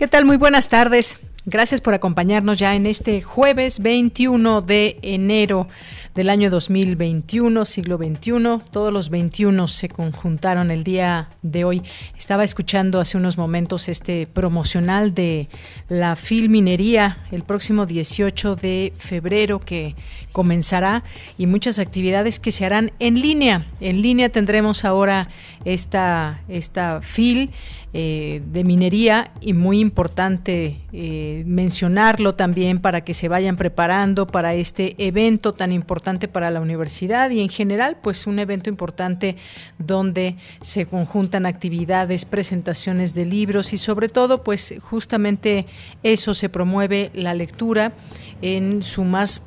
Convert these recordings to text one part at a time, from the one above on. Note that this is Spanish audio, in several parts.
¿Qué tal? Muy buenas tardes. Gracias por acompañarnos ya en este jueves 21 de enero del año 2021, siglo XXI. Todos los 21 se conjuntaron el día de hoy. Estaba escuchando hace unos momentos este promocional de la Filminería el próximo 18 de febrero que comenzará y muchas actividades que se harán en línea. En línea tendremos ahora esta, esta FIL eh, de minería y muy importante eh, mencionarlo también para que se vayan preparando para este evento tan importante para la universidad y en general pues un evento importante donde se conjuntan actividades, presentaciones de libros y sobre todo pues justamente eso se promueve la lectura en más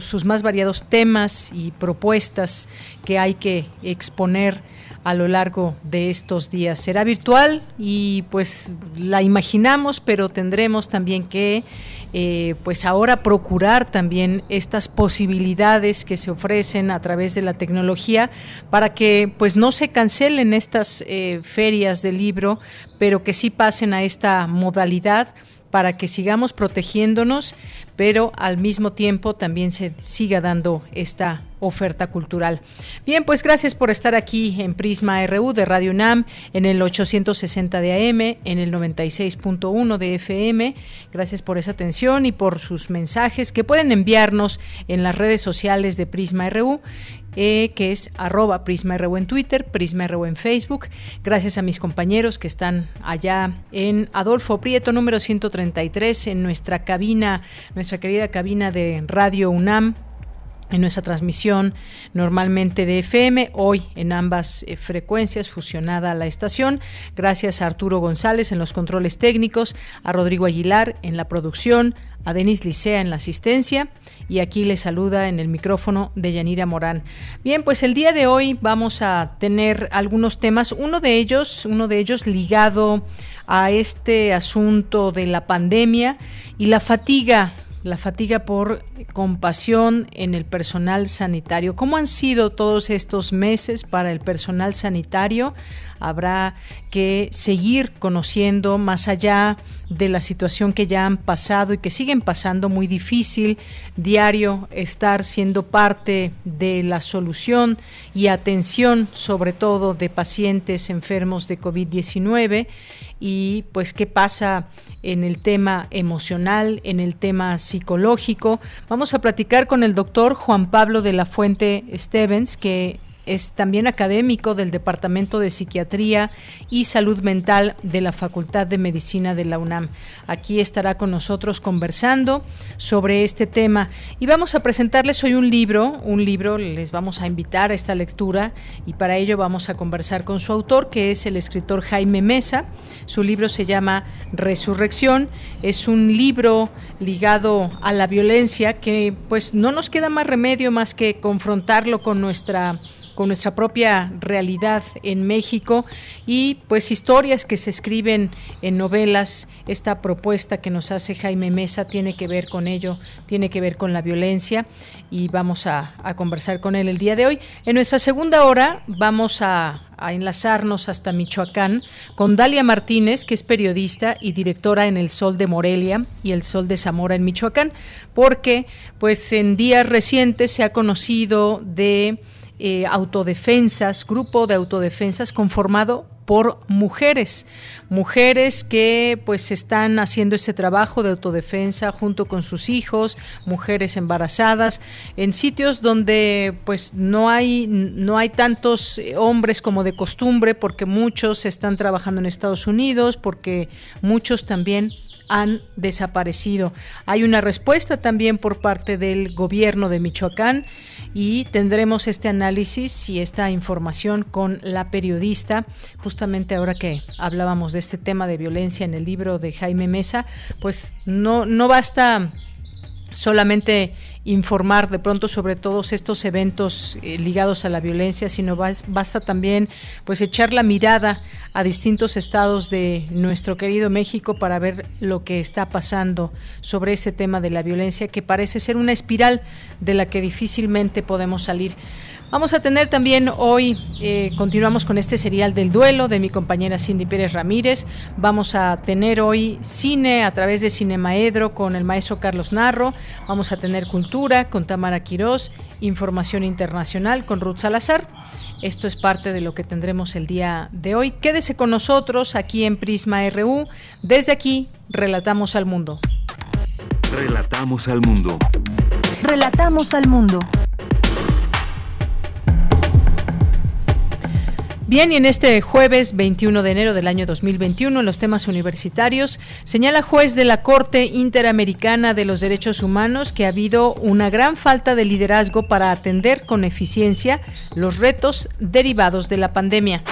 sus más variados temas y propuestas que hay que exponer a lo largo de estos días. Será virtual y pues la imaginamos, pero tendremos también que eh, pues ahora procurar también estas posibilidades que se ofrecen a través de la tecnología para que pues no se cancelen estas eh, ferias de libro, pero que sí pasen a esta modalidad para que sigamos protegiéndonos, pero al mismo tiempo también se siga dando esta oferta cultural. Bien, pues gracias por estar aquí en Prisma RU de Radio UNAM en el 860 de AM, en el 96.1 de FM. Gracias por esa atención y por sus mensajes que pueden enviarnos en las redes sociales de Prisma RU eh, que es arroba Prisma en Twitter, Prisma en Facebook. Gracias a mis compañeros que están allá en Adolfo Prieto, número 133, en nuestra cabina, nuestra querida cabina de Radio UNAM, en nuestra transmisión normalmente de FM, hoy en ambas eh, frecuencias fusionada a la estación. Gracias a Arturo González en los controles técnicos, a Rodrigo Aguilar en la producción, a Denis Licea en la asistencia y aquí le saluda en el micrófono de Yanira Morán. Bien, pues el día de hoy vamos a tener algunos temas, uno de ellos, uno de ellos ligado a este asunto de la pandemia y la fatiga la fatiga por compasión en el personal sanitario. ¿Cómo han sido todos estos meses para el personal sanitario? Habrá que seguir conociendo más allá de la situación que ya han pasado y que siguen pasando muy difícil diario estar siendo parte de la solución y atención sobre todo de pacientes enfermos de COVID-19 y pues qué pasa en el tema emocional, en el tema psicológico. Vamos a platicar con el doctor Juan Pablo de la Fuente Stevens, que es también académico del Departamento de Psiquiatría y Salud Mental de la Facultad de Medicina de la UNAM. Aquí estará con nosotros conversando sobre este tema y vamos a presentarles hoy un libro, un libro, les vamos a invitar a esta lectura y para ello vamos a conversar con su autor, que es el escritor Jaime Mesa. Su libro se llama Resurrección, es un libro ligado a la violencia que pues no nos queda más remedio más que confrontarlo con nuestra con nuestra propia realidad en México y pues historias que se escriben en novelas. Esta propuesta que nos hace Jaime Mesa tiene que ver con ello, tiene que ver con la violencia y vamos a, conversar con él el día de hoy. En nuestra segunda hora vamos a, a enlazarnos hasta Michoacán con Dalia Martínez, que es periodista y directora en El Sol de Morelia y El Sol de Zamora en Michoacán, porque pues en días recientes se ha conocido de eh, autodefensas, grupo de autodefensas conformado por mujeres, mujeres que pues están haciendo ese trabajo de autodefensa junto con sus hijos, mujeres embarazadas en sitios donde pues no hay no hay tantos eh, hombres como de costumbre porque muchos están trabajando en Estados Unidos, porque muchos también han desaparecido. Hay una respuesta también por parte del gobierno de Michoacán y tendremos este análisis y esta información con la periodista, justamente ahora que hablábamos de este tema de violencia en el libro de Jaime Mesa, pues no, no basta solamente informar de pronto sobre todos estos eventos eh, ligados a la violencia, sino basta también pues echar la mirada a distintos estados de nuestro querido México para ver lo que está pasando sobre ese tema de la violencia que parece ser una espiral de la que difícilmente podemos salir. Vamos a tener también hoy, eh, continuamos con este serial del duelo de mi compañera Cindy Pérez Ramírez. Vamos a tener hoy cine a través de Cinemaedro con el maestro Carlos Narro. Vamos a tener cultura con Tamara Quirós, información internacional con Ruth Salazar. Esto es parte de lo que tendremos el día de hoy. Quédese con nosotros aquí en Prisma RU. Desde aquí, relatamos al mundo. Relatamos al mundo. Relatamos al mundo. Bien, y en este jueves 21 de enero del año 2021, en los temas universitarios, señala juez de la Corte Interamericana de los Derechos Humanos que ha habido una gran falta de liderazgo para atender con eficiencia los retos derivados de la pandemia.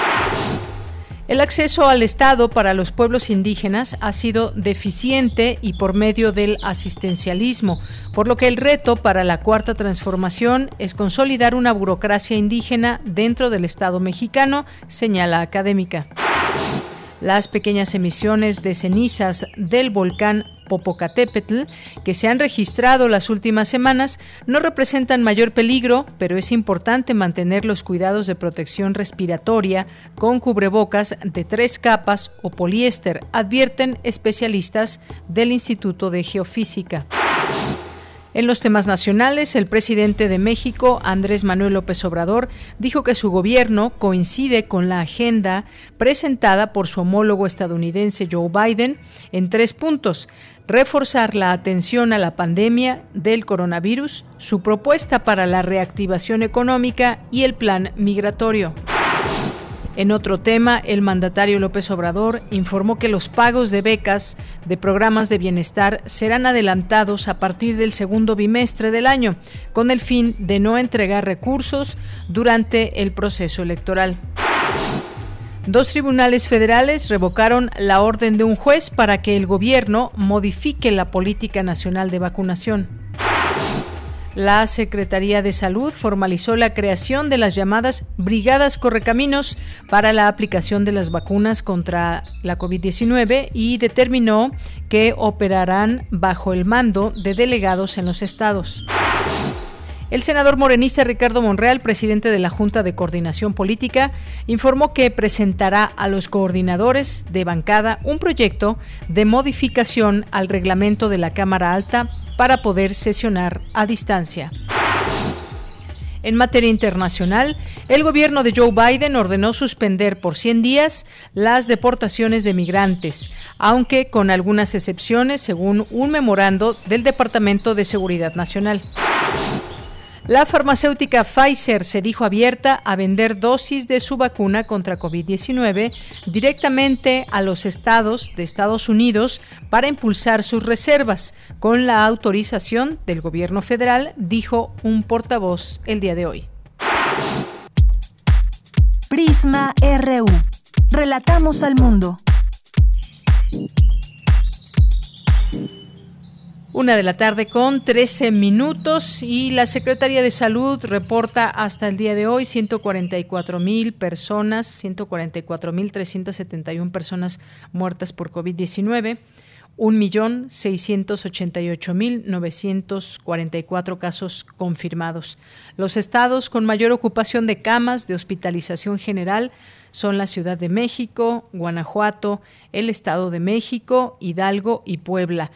El acceso al Estado para los pueblos indígenas ha sido deficiente y por medio del asistencialismo, por lo que el reto para la cuarta transformación es consolidar una burocracia indígena dentro del Estado mexicano, señala académica. Las pequeñas emisiones de cenizas del volcán Popocatépetl que se han registrado las últimas semanas no representan mayor peligro, pero es importante mantener los cuidados de protección respiratoria con cubrebocas de tres capas o poliéster, advierten especialistas del Instituto de Geofísica. En los temas nacionales, el presidente de México, Andrés Manuel López Obrador, dijo que su gobierno coincide con la agenda presentada por su homólogo estadounidense Joe Biden en tres puntos reforzar la atención a la pandemia del coronavirus, su propuesta para la reactivación económica y el plan migratorio. En otro tema, el mandatario López Obrador informó que los pagos de becas de programas de bienestar serán adelantados a partir del segundo bimestre del año, con el fin de no entregar recursos durante el proceso electoral. Dos tribunales federales revocaron la orden de un juez para que el gobierno modifique la política nacional de vacunación. La Secretaría de Salud formalizó la creación de las llamadas Brigadas Correcaminos para la aplicación de las vacunas contra la COVID-19 y determinó que operarán bajo el mando de delegados en los estados. El senador morenista Ricardo Monreal, presidente de la Junta de Coordinación Política, informó que presentará a los coordinadores de bancada un proyecto de modificación al reglamento de la Cámara Alta para poder sesionar a distancia. En materia internacional, el gobierno de Joe Biden ordenó suspender por 100 días las deportaciones de migrantes, aunque con algunas excepciones, según un memorando del Departamento de Seguridad Nacional. La farmacéutica Pfizer se dijo abierta a vender dosis de su vacuna contra COVID-19 directamente a los estados de Estados Unidos para impulsar sus reservas, con la autorización del gobierno federal, dijo un portavoz el día de hoy. Prisma RU. Relatamos al mundo. Una de la tarde con 13 minutos y la Secretaría de Salud reporta hasta el día de hoy 144 mil personas, 144 mil 371 personas muertas por COVID-19. 1.688.944 casos confirmados. Los estados con mayor ocupación de camas de hospitalización general son la Ciudad de México, Guanajuato, el Estado de México, Hidalgo y Puebla.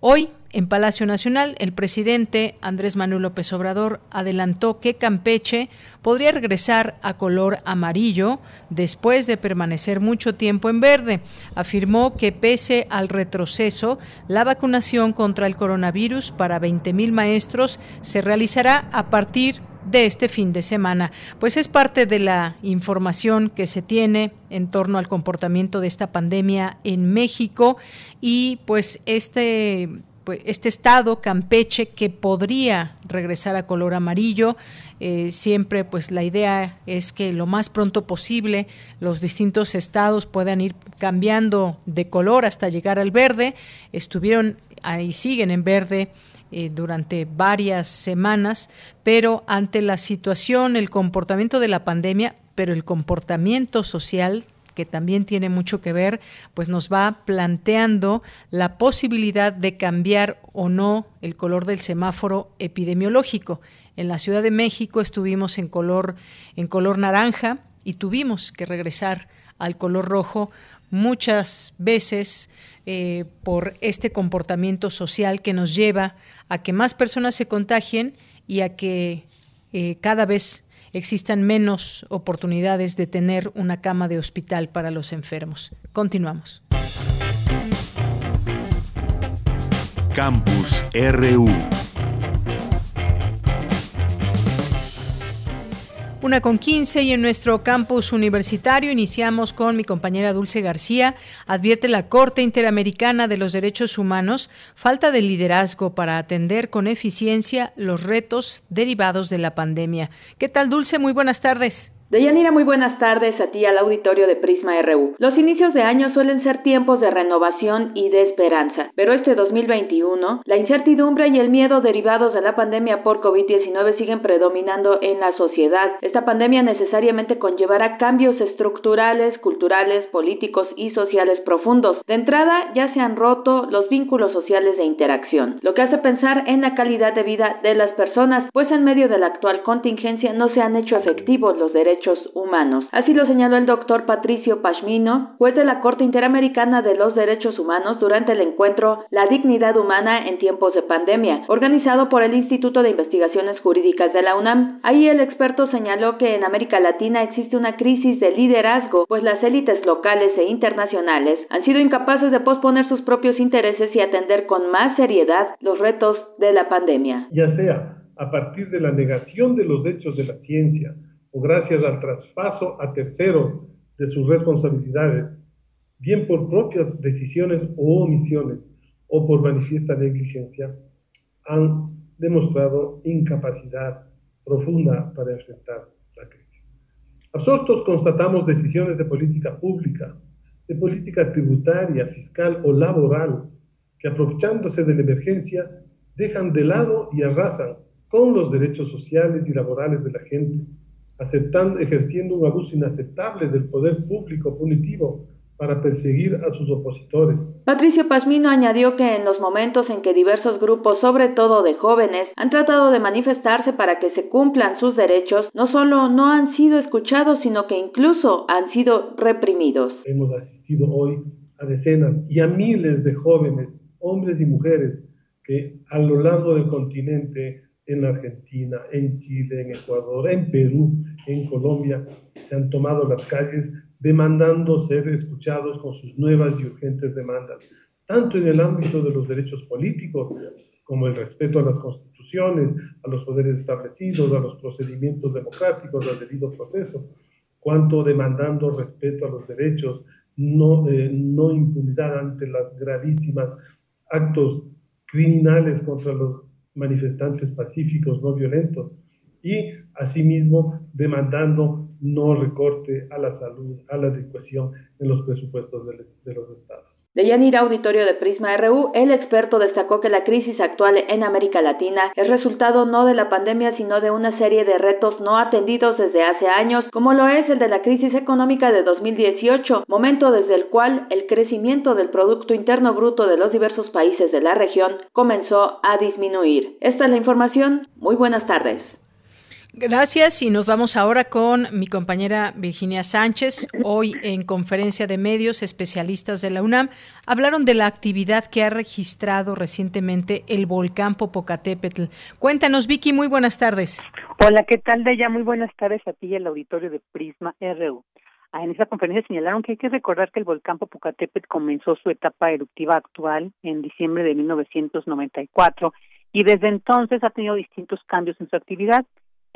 Hoy, en Palacio Nacional, el presidente Andrés Manuel López Obrador adelantó que Campeche podría regresar a color amarillo después de permanecer mucho tiempo en verde. Afirmó que pese al retroceso, la vacunación contra el coronavirus para 20.000 maestros se realizará a partir de este fin de semana. Pues es parte de la información que se tiene en torno al comportamiento de esta pandemia en México y pues este pues, este estado, Campeche, que podría regresar a color amarillo. Eh, siempre, pues la idea es que lo más pronto posible los distintos estados puedan ir cambiando de color hasta llegar al verde. Estuvieron ahí siguen en verde eh, durante varias semanas, pero ante la situación, el comportamiento de la pandemia, pero el comportamiento social que también tiene mucho que ver, pues nos va planteando la posibilidad de cambiar o no el color del semáforo epidemiológico. En la Ciudad de México estuvimos en color en color naranja y tuvimos que regresar al color rojo muchas veces eh, por este comportamiento social que nos lleva a que más personas se contagien y a que eh, cada vez existan menos oportunidades de tener una cama de hospital para los enfermos. Continuamos. Campus RU. Una con 15 y en nuestro campus universitario iniciamos con mi compañera Dulce García. Advierte la Corte Interamericana de los Derechos Humanos falta de liderazgo para atender con eficiencia los retos derivados de la pandemia. ¿Qué tal Dulce? Muy buenas tardes. Deyanira, muy buenas tardes a ti al auditorio de Prisma RU. Los inicios de año suelen ser tiempos de renovación y de esperanza, pero este 2021, la incertidumbre y el miedo derivados de la pandemia por COVID-19 siguen predominando en la sociedad. Esta pandemia necesariamente conllevará cambios estructurales, culturales, políticos y sociales profundos. De entrada, ya se han roto los vínculos sociales de interacción, lo que hace pensar en la calidad de vida de las personas, pues en medio de la actual contingencia no se han hecho efectivos los derechos Humanos. Así lo señaló el doctor Patricio Pashmino, juez de la Corte Interamericana de los Derechos Humanos durante el encuentro La Dignidad Humana en tiempos de pandemia, organizado por el Instituto de Investigaciones Jurídicas de la UNAM. Ahí el experto señaló que en América Latina existe una crisis de liderazgo, pues las élites locales e internacionales han sido incapaces de posponer sus propios intereses y atender con más seriedad los retos de la pandemia. Ya sea a partir de la negación de los hechos de la ciencia, o gracias al traspaso a terceros de sus responsabilidades, bien por propias decisiones o omisiones o por manifiesta negligencia, han demostrado incapacidad profunda para enfrentar la crisis. Absortos constatamos decisiones de política pública, de política tributaria, fiscal o laboral, que aprovechándose de la emergencia dejan de lado y arrasan con los derechos sociales y laborales de la gente, aceptando, ejerciendo un abuso inaceptable del poder público punitivo para perseguir a sus opositores. Patricio Pasmino añadió que en los momentos en que diversos grupos, sobre todo de jóvenes, han tratado de manifestarse para que se cumplan sus derechos, no solo no han sido escuchados, sino que incluso han sido reprimidos. Hemos asistido hoy a decenas y a miles de jóvenes, hombres y mujeres, que a lo largo del continente en Argentina, en Chile, en Ecuador, en Perú, en Colombia, se han tomado las calles demandando ser escuchados con sus nuevas y urgentes demandas, tanto en el ámbito de los derechos políticos, como el respeto a las constituciones, a los poderes establecidos, a los procedimientos democráticos, al debido proceso, cuanto demandando respeto a los derechos, no, eh, no impunidad ante las gravísimas actos criminales contra los manifestantes pacíficos no violentos y asimismo demandando no recorte a la salud, a la adecuación en los presupuestos de, de los estados. De Yanira Auditorio de Prisma RU, el experto destacó que la crisis actual en América Latina es resultado no de la pandemia, sino de una serie de retos no atendidos desde hace años, como lo es el de la crisis económica de 2018, momento desde el cual el crecimiento del Producto Interno Bruto de los diversos países de la región comenzó a disminuir. Esta es la información. Muy buenas tardes. Gracias y nos vamos ahora con mi compañera Virginia Sánchez. Hoy en conferencia de medios, especialistas de la UNAM hablaron de la actividad que ha registrado recientemente el volcán Popocatépetl. Cuéntanos, Vicky, muy buenas tardes. Hola, ¿qué tal, Deya? Muy buenas tardes a ti y al auditorio de Prisma RU. Ah, en esa conferencia señalaron que hay que recordar que el volcán Popocatépetl comenzó su etapa eruptiva actual en diciembre de 1994 y desde entonces ha tenido distintos cambios en su actividad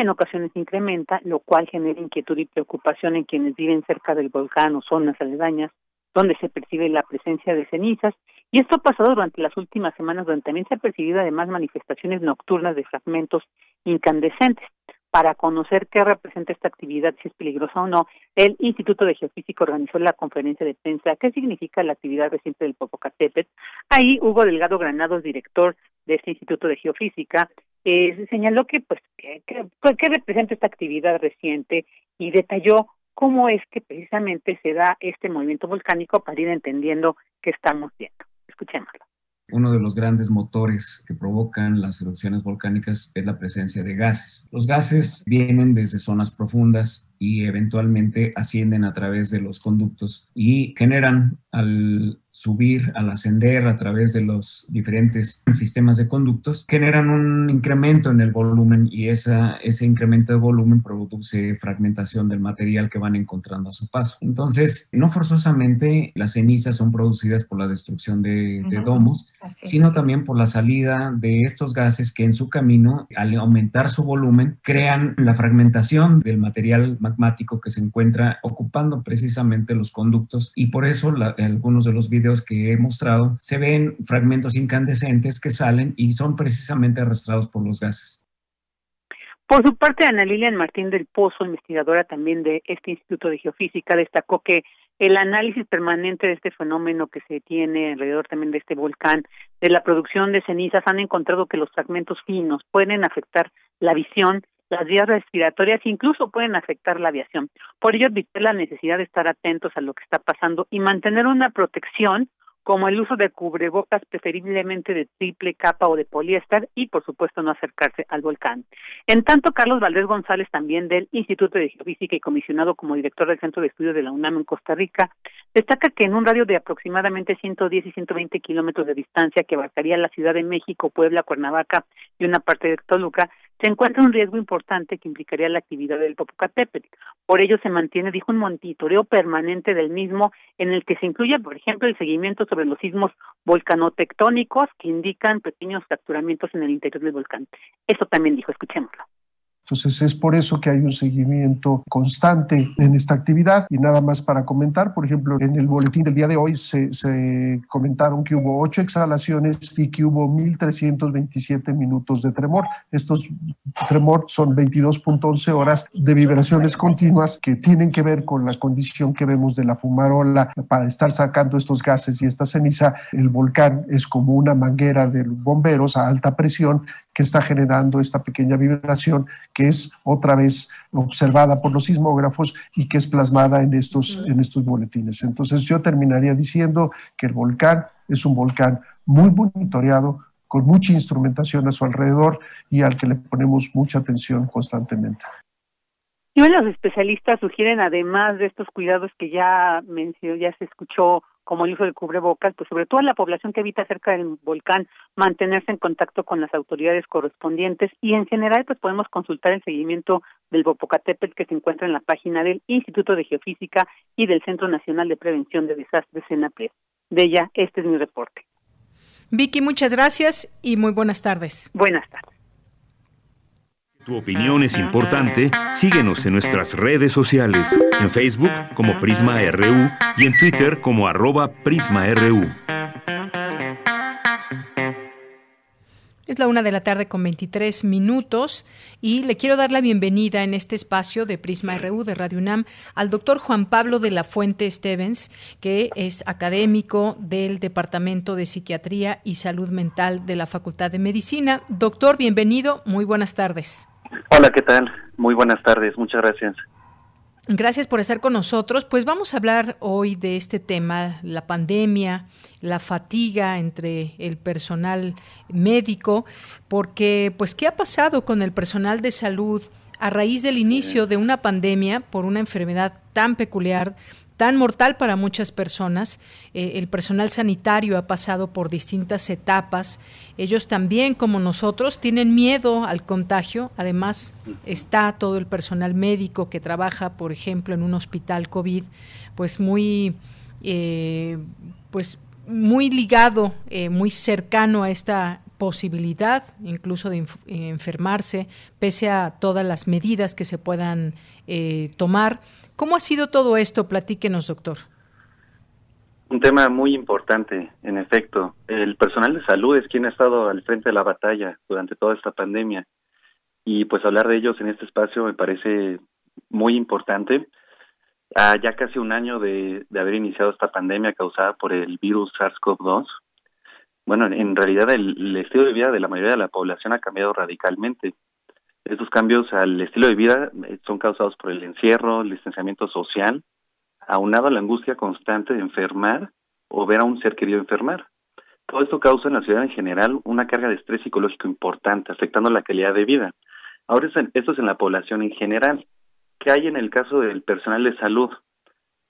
en ocasiones incrementa, lo cual genera inquietud y preocupación en quienes viven cerca del volcán o zonas aledañas donde se percibe la presencia de cenizas. Y esto ha pasado durante las últimas semanas, donde también se han percibido además manifestaciones nocturnas de fragmentos incandescentes. Para conocer qué representa esta actividad, si es peligrosa o no, el Instituto de Geofísica organizó la conferencia de prensa ¿Qué significa la actividad reciente del Popocatépetl? Ahí Hugo Delgado Granados, director de este Instituto de Geofísica, eh, señaló que, pues, que, pues, qué representa esta actividad reciente y detalló cómo es que precisamente se da este movimiento volcánico para ir entendiendo qué estamos viendo. Escuchémoslo. Uno de los grandes motores que provocan las erupciones volcánicas es la presencia de gases. Los gases vienen desde zonas profundas y eventualmente ascienden a través de los conductos y generan al subir, al ascender a través de los diferentes sistemas de conductos, generan un incremento en el volumen y esa, ese incremento de volumen produce fragmentación del material que van encontrando a su paso. Entonces, no forzosamente las cenizas son producidas por la destrucción de, domos, sino también por la salida de estos gases que en su camino, al aumentar su volumen, crean la fragmentación del material magmático que se encuentra ocupando precisamente los conductos y por eso algunos de los videos que he mostrado, se ven fragmentos incandescentes que salen y son precisamente arrastrados por los gases. Por su parte, Ana Lilian Martín del Pozo, investigadora también de este Instituto de Geofísica, destacó que el análisis permanente de este fenómeno que se tiene alrededor también de este volcán, de la producción de cenizas, han encontrado que los fragmentos finos pueden afectar la visión las vías respiratorias incluso pueden afectar la aviación. Por ello, advirtió la necesidad de estar atentos a lo que está pasando y mantener una protección como el uso de cubrebocas preferiblemente de triple capa o de poliéster y por supuesto no acercarse al volcán. En tanto, Carlos Valdés González, también del Instituto de Geofísica y comisionado como director del Centro de Estudios de la UNAM en Costa Rica, destaca que en un radio de aproximadamente 110 y 120 kilómetros de distancia que abarcaría la Ciudad de México, Puebla, Cuernavaca y una parte de Toluca, se encuentra un riesgo importante que implicaría la actividad del Popocatépetl. Por ello se mantiene, dijo, un monitoreo permanente del mismo en el que se incluye, por ejemplo, el seguimiento sobre los sismos volcanotectónicos que indican pequeños fracturamientos en el interior del volcán. Eso también dijo, escuchémoslo. Entonces es por eso que hay un seguimiento constante en esta actividad y nada más para comentar, por ejemplo, en el boletín del día de hoy se, comentaron que hubo ocho exhalaciones y que hubo 1.327 minutos de tremor. Estos tremor son 22.11 horas de vibraciones continuas que tienen que ver con la condición que vemos de la fumarola para estar sacando estos gases y esta ceniza. El volcán es como una manguera de bomberos a alta presión que está generando esta pequeña vibración que es otra vez observada por los sismógrafos y que es plasmada en estos, en estos boletines. Entonces yo terminaría diciendo que el volcán es un volcán muy monitoreado, con mucha instrumentación a su alrededor y al que le ponemos mucha atención constantemente. Y bueno, los especialistas sugieren, además de estos cuidados que ya mencionó, ya se escuchó como el uso de cubrebocas, pues sobre todo en la población que habita cerca del volcán, mantenerse en contacto con las autoridades correspondientes y en general pues podemos consultar el seguimiento del Popocatépetl que se encuentra en la página del Instituto de Geofísica y del Centro Nacional de Prevención de Desastres CENAPRED. De ella, este es mi reporte. Vicky, muchas gracias y muy buenas tardes. Buenas tardes. Tu opinión es importante. Síguenos en nuestras redes sociales, en Facebook como Prisma RU y en Twitter como arroba PrismaRU. Es la una de la tarde con 23 minutos y le quiero dar la bienvenida en este espacio de Prisma RU de Radio UNAM al doctor Juan Pablo de la Fuente Stevens, que es académico del Departamento de Psiquiatría y Salud Mental de la Facultad de Medicina. Doctor, bienvenido, muy buenas tardes. Hola, ¿qué tal? Muy buenas tardes, muchas gracias. Gracias por estar con nosotros. Pues vamos a hablar hoy de este tema, la pandemia, la fatiga entre el personal médico, porque pues qué ha pasado con el personal de salud a raíz del inicio de una pandemia por una enfermedad tan peculiar tan mortal para muchas personas. Eh, el personal sanitario ha pasado por distintas etapas. Ellos también, como nosotros, tienen miedo al contagio. Además, está todo el personal médico que trabaja, por ejemplo, en un hospital COVID, pues muy, eh, pues muy ligado, eh, muy cercano a esta posibilidad incluso de enfermarse, pese a todas las medidas que se puedan tomar. ¿Cómo ha sido todo esto? Platíquenos, doctor. Un tema muy importante, en efecto. El personal de salud es quien ha estado al frente de la batalla durante toda esta pandemia. Y pues hablar de ellos en este espacio me parece muy importante. Ah, ya casi un año de, de haber iniciado esta pandemia causada por el virus SARS-CoV-2, bueno, en realidad el, estilo de vida de la mayoría de la población ha cambiado radicalmente. Estos cambios al estilo de vida eh, son causados por el encierro, el distanciamiento social, aunado a la angustia constante de enfermar o ver a un ser querido enfermar. Todo esto causa en la ciudad en general una carga de estrés psicológico importante, afectando la calidad de vida. Ahora esto es en la población en general. ¿Qué hay en el caso del personal de salud?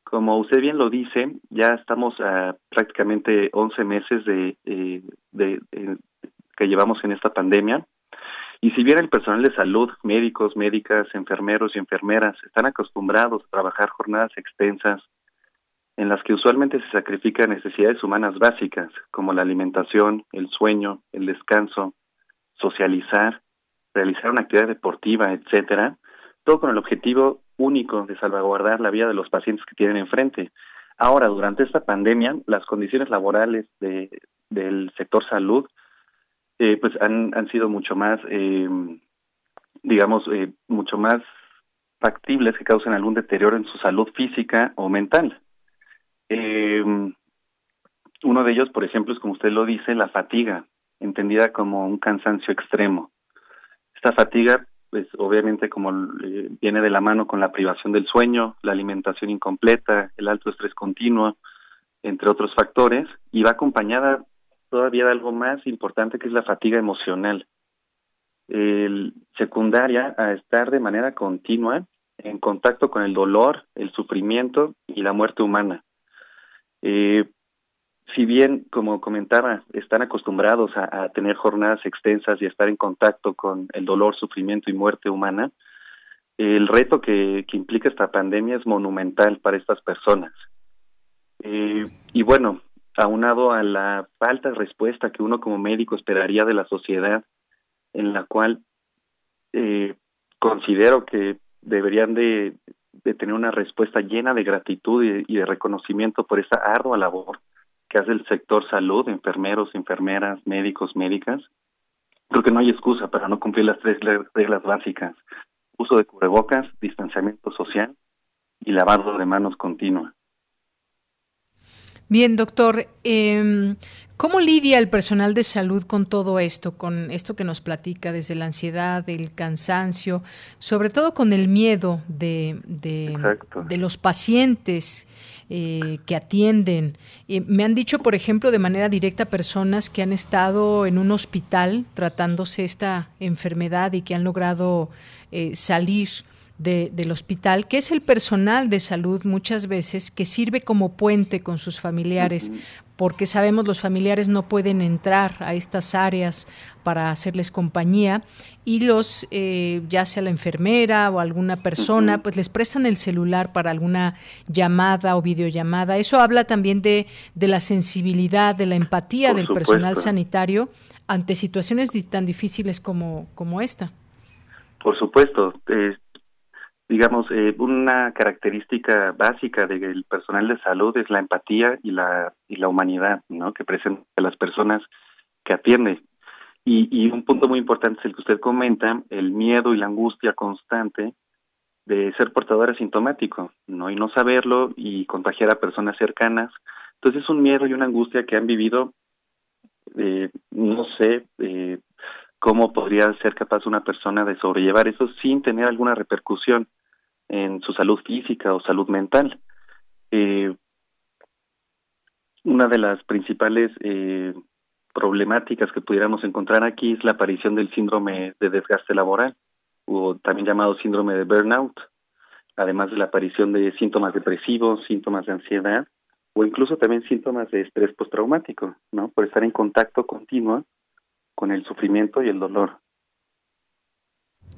Como usted bien lo dice, ya estamos a prácticamente 11 meses de, eh, eh, que llevamos en esta pandemia. Y si bien el personal de salud, médicos, médicas, enfermeros y enfermeras están acostumbrados a trabajar jornadas extensas en las que usualmente se sacrifican necesidades humanas básicas como la alimentación, el sueño, el descanso, socializar, realizar una actividad deportiva, etcétera, todo con el objetivo único de salvaguardar la vida de los pacientes que tienen enfrente. Ahora, durante esta pandemia, las condiciones laborales de, del sector salud eh, pues han, han sido mucho más, eh, digamos, eh, mucho más factibles que causen algún deterioro en su salud física o mental. Uno de ellos, por ejemplo, es como usted lo dice, la fatiga, entendida como un cansancio extremo. Esta fatiga pues obviamente como viene de la mano con la privación del sueño, la alimentación incompleta, el alto estrés continuo, entre otros factores, y va acompañada todavía de algo más importante que es la fatiga emocional. Secundaria a estar de manera continua en contacto con el dolor, el sufrimiento y la muerte humana. Eh, si bien, como comentaba, están acostumbrados a, tener jornadas extensas y a estar en contacto con el dolor, sufrimiento y muerte humana, el reto que, implica esta pandemia es monumental para estas personas. Eh, y bueno, aunado a la falta de respuesta que uno como médico esperaría de la sociedad, en la cual eh, considero que deberían de, tener una respuesta llena de gratitud y de reconocimiento por esa ardua labor que hace el sector salud, enfermeros, enfermeras, médicos, médicas, creo que no hay excusa para no cumplir las tres reglas básicas. Uso de cubrebocas, distanciamiento social y lavado de manos continua. Bien, doctor, eh, ¿Cómo lidia el personal de salud con todo esto, con esto que nos platica desde la ansiedad, el cansancio, sobre todo con el miedo de, de, los pacientes eh, que atienden? Eh, me han dicho, por ejemplo, de manera directa personas que han estado en un hospital tratándose esta enfermedad y que han logrado eh, salir del hospital, que es el personal de salud muchas veces que sirve como puente con sus familiares, porque sabemos los familiares no pueden entrar a estas áreas para hacerles compañía y los, eh, ya sea la enfermera o alguna persona, pues les prestan el celular para alguna llamada o videollamada. Eso habla también de, de la sensibilidad, de la empatía del personal sanitario ante situaciones tan difíciles como, como esta. Por supuesto, eh, digamos, eh, una característica básica del personal de salud es la empatía y la, y la humanidad, ¿no? Que presenta las personas que atiende. Y, y un punto muy importante es el que usted comenta, el miedo y la angustia constante de ser portador asintomático, ¿no? Y no saberlo y contagiar a personas cercanas. Entonces es un miedo y una angustia que han vivido, eh, no sé, eh, cómo podría ser capaz una persona de sobrellevar eso sin tener alguna repercusión en su salud física o salud mental. Eh, una de las principales eh, problemáticas que pudiéramos encontrar aquí es la aparición del síndrome de desgaste laboral, o también llamado síndrome de burnout, además de la aparición de síntomas depresivos, síntomas de ansiedad o incluso también síntomas de estrés postraumático, ¿no? Por estar en contacto continuo con el sufrimiento y el dolor.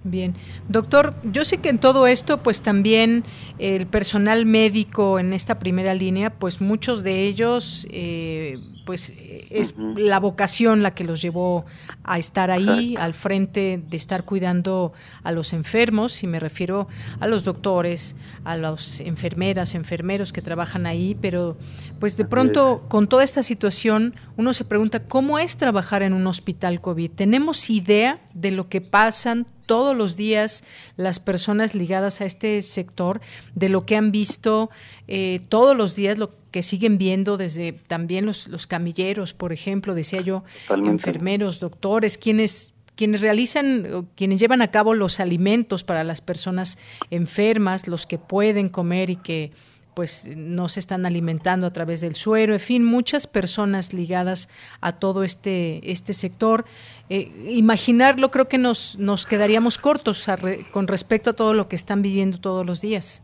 Bien, doctor, yo sé que en todo esto, pues también el personal médico en esta primera línea, pues muchos de ellos, eh, pues es la vocación la que los llevó a estar ahí, al frente de estar cuidando a los enfermos, y me refiero a los doctores, a las enfermeras, enfermeros que trabajan ahí, pero pues de pronto con toda esta situación uno se pregunta cómo es trabajar en un hospital COVID. ¿Tenemos idea de lo que pasan todos los días las personas ligadas a este sector, de lo que han visto eh, todos los días, lo que siguen viendo desde también los, los camilleros, por ejemplo, decía yo, enfermeros, doctores, quienes quienes realizan, quienes llevan a cabo los alimentos para las personas enfermas, los que pueden comer y que pues no se están alimentando a través del suero, en fin, muchas personas ligadas a todo este, este sector. Eh, imaginarlo creo que nos, nos quedaríamos cortos con respecto a todo lo que están viviendo todos los días.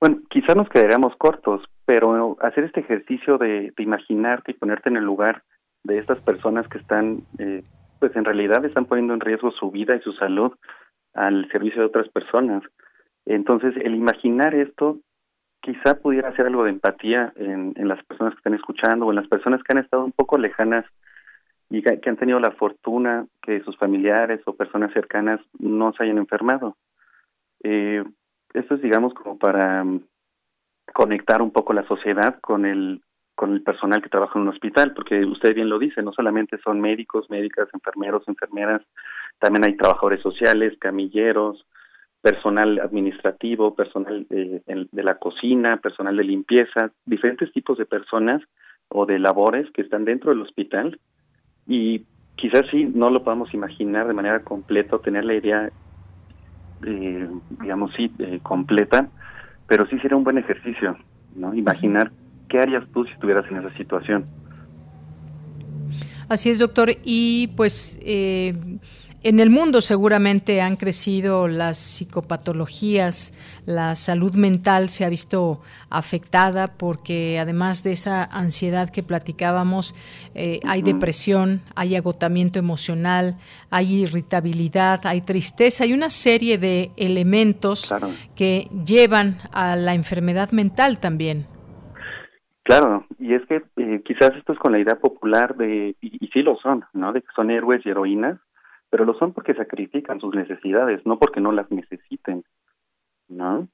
Bueno, quizás nos quedaríamos cortos, pero hacer este ejercicio de, imaginarte y ponerte en el lugar de estas personas que están, eh, pues en realidad están poniendo en riesgo su vida y su salud al servicio de otras personas. Entonces, el imaginar esto quizá pudiera ser algo de empatía en, las personas que están escuchando o en las personas que han estado un poco lejanas y que, han tenido la fortuna que sus familiares o personas cercanas no se hayan enfermado. Eh, esto es, digamos, como para mm, conectar un poco la sociedad con el con el personal que trabaja en un hospital, porque usted bien lo dice, no solamente son médicos, médicas, enfermeros, enfermeras, también hay trabajadores sociales, camilleros, personal administrativo, personal de, de, la cocina, personal de limpieza, diferentes tipos de personas o de labores que están dentro del hospital. Y quizás sí no lo podamos imaginar de manera completa tener la idea, eh, digamos, sí, eh, completa, pero sí sería un buen ejercicio, ¿no? Imaginar qué harías tú si estuvieras en esa situación. Así es, doctor. Y pues eh, en el mundo seguramente han crecido las psicopatologías, la salud mental se ha visto afectada porque además de esa ansiedad que platicábamos, eh, hay depresión, hay agotamiento emocional, hay irritabilidad, hay tristeza, hay una serie de elementos que llevan a la enfermedad mental también. Claro, y es que eh, quizás esto es con la idea popular de, y, y sí lo son, ¿no? De que son héroes y heroínas, pero lo son porque sacrifican sus necesidades, no porque no las necesiten, ¿no?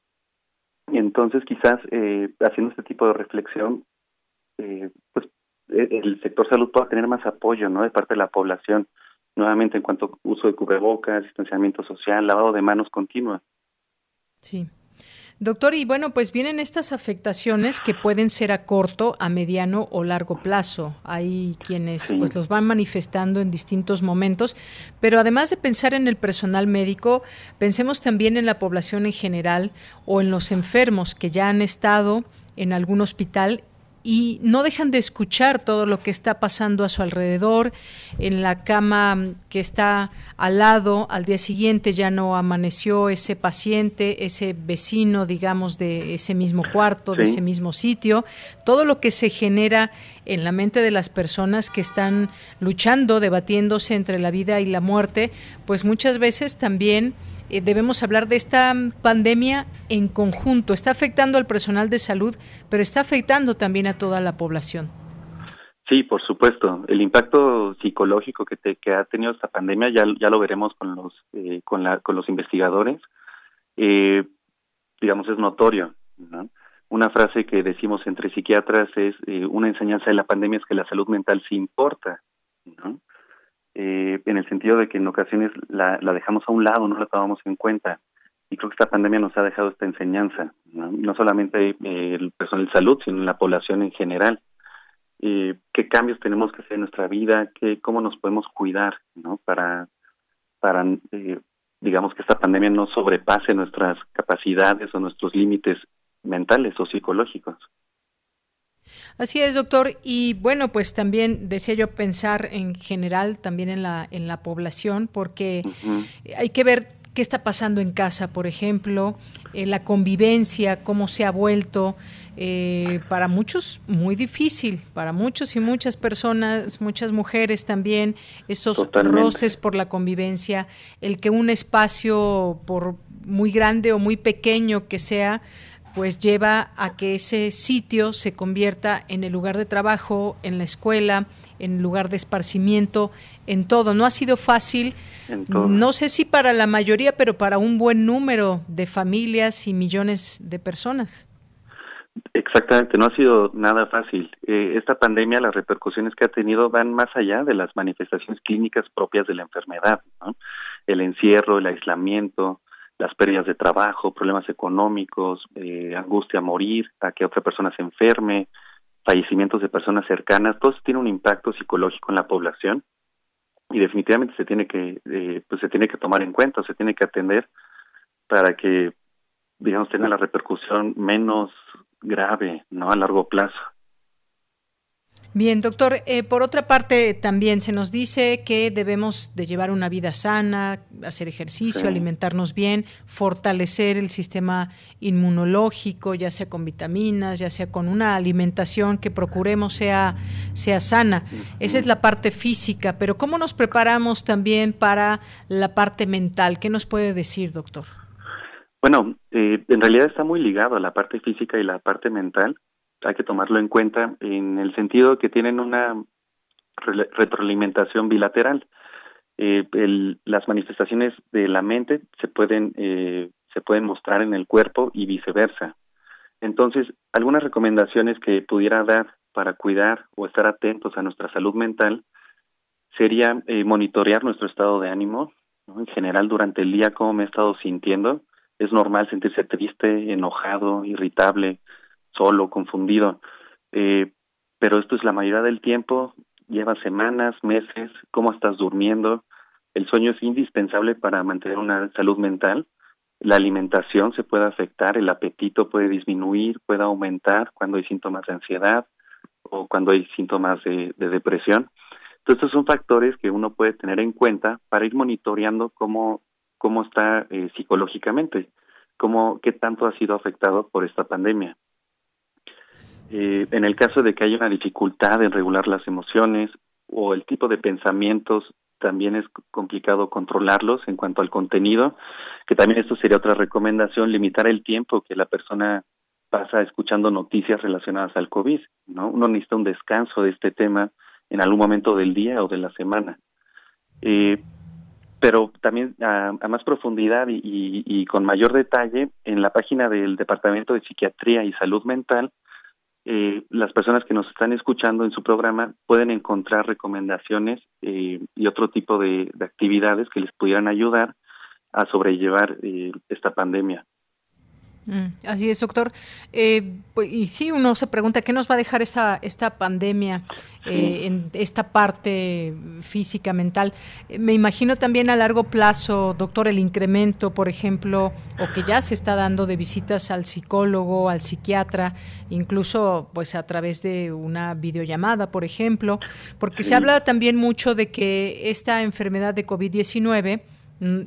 Y entonces quizás eh, haciendo este tipo de reflexión, eh, pues e, el sector salud pueda tener más apoyo, ¿no? De parte de la población, nuevamente en cuanto a uso de cubrebocas, distanciamiento social, lavado de manos continua. Sí. Doctor, y bueno, pues vienen estas afectaciones que pueden ser a corto, a mediano o largo plazo. Hay quienes pues los van manifestando en distintos momentos, pero además de pensar en el personal médico, pensemos también en la población en general o en los enfermos que ya han estado en algún hospital y no dejan de escuchar todo lo que está pasando a su alrededor. En la cama que está al lado, al día siguiente ya no amaneció ese paciente, ese vecino, digamos, de ese mismo cuarto, de ese mismo sitio. Todo lo que se genera en la mente de las personas que están luchando, debatiéndose entre la vida y la muerte, pues muchas veces también eh, debemos hablar de esta pandemia en conjunto. Está afectando al personal de salud, pero está afectando también a toda la población. Sí, por supuesto. El impacto psicológico que, que ha tenido esta pandemia ya, ya lo veremos con los eh, con, la, con los investigadores. Eh, digamos es notorio. Una frase que decimos entre psiquiatras es una enseñanza de la pandemia es que la salud mental sí importa. ¿no? Eh, en el sentido de que en ocasiones la, la dejamos a un lado, no la tomamos en cuenta. Y creo que esta pandemia nos ha dejado esta enseñanza, no, no solamente eh, el personal de salud, sino la población en general. Eh, qué cambios tenemos que hacer en nuestra vida, qué, cómo nos podemos cuidar, ¿no? Para, para eh, digamos que esta pandemia no sobrepase nuestras capacidades o nuestros límites mentales o psicológicos. Así es, doctor. Y bueno, pues también decía yo pensar en general también en la, en la población, porque hay que ver qué está pasando en casa, por ejemplo, eh, la convivencia, cómo se ha vuelto eh, para muchos muy difícil, para muchos y muchas personas, muchas mujeres también, esos roces por la convivencia, el que un espacio, por muy grande o muy pequeño que sea, pues lleva a que ese sitio se convierta en el lugar de trabajo, en la escuela, en lugar de esparcimiento, en todo. No ha sido fácil, no sé si para la mayoría, pero para un buen número de familias y millones de personas. Exactamente, no ha sido nada fácil. Eh, esta pandemia, las repercusiones que ha tenido van más allá de las manifestaciones clínicas propias de la enfermedad. El encierro, el aislamiento, las pérdidas de trabajo, problemas económicos, eh, angustia a morir, a que otra persona se enferme, fallecimientos de personas cercanas, todo eso tiene un impacto psicológico en la población y definitivamente se tiene que eh, pues se tiene que tomar en cuenta, se tiene que atender para que digamos tenga la repercusión menos grave, ¿no? A largo plazo. Bien, doctor. Eh, por otra parte, también se nos dice que debemos de llevar una vida sana, hacer ejercicio, alimentarnos bien, fortalecer el sistema inmunológico, ya sea con vitaminas, ya sea con una alimentación que procuremos sea, sea sana. Esa es la parte física, pero ¿cómo nos preparamos también para la parte mental? ¿Qué nos puede decir, doctor? Bueno, eh, en realidad está muy ligado a la parte física y la parte mental. Hay que tomarlo en cuenta en el sentido que tienen una retroalimentación bilateral. Eh, las manifestaciones de la mente se pueden eh, se pueden mostrar en el cuerpo y viceversa. Entonces, algunas recomendaciones que pudiera dar para cuidar o estar atentos a nuestra salud mental sería monitorear nuestro estado de ánimo, en general durante el día cómo me he estado sintiendo, es normal sentirse triste, enojado, irritable, solo, confundido. Eh, pero esto es la mayoría del tiempo, lleva semanas, meses, cómo estás durmiendo. El sueño es indispensable para mantener una salud mental. La alimentación se puede afectar, el apetito puede disminuir, puede aumentar cuando hay síntomas de ansiedad o cuando hay síntomas de, de depresión. Entonces, estos son factores que uno puede tener en cuenta para ir monitoreando cómo cómo está eh, psicológicamente, cómo, qué tanto ha sido afectado por esta pandemia. Eh, en el caso de que haya una dificultad en regular las emociones o el tipo de pensamientos, también es complicado controlarlos en cuanto al contenido, que también esto sería otra recomendación, limitar el tiempo que la persona pasa escuchando noticias relacionadas al COVID, ¿no? Uno necesita un descanso de este tema en algún momento del día o de la semana. Eh, pero también a, más profundidad y, con mayor detalle en la página del Departamento de Psiquiatría y Salud Mental, eh, las personas que nos están escuchando en su programa pueden encontrar recomendaciones eh, y otro tipo de, actividades que les pudieran ayudar a sobrellevar eh, esta pandemia. Mm, así es, doctor. Eh, pues, y sí, uno se pregunta qué nos va a dejar esta, esta pandemia eh, en esta parte física, mental. Eh, me imagino también a largo plazo, doctor, el incremento, por ejemplo, o que ya se está dando de visitas al psicólogo, al psiquiatra, incluso pues a través de una videollamada, por ejemplo, porque se habla también mucho de que esta enfermedad de COVID-19 mm,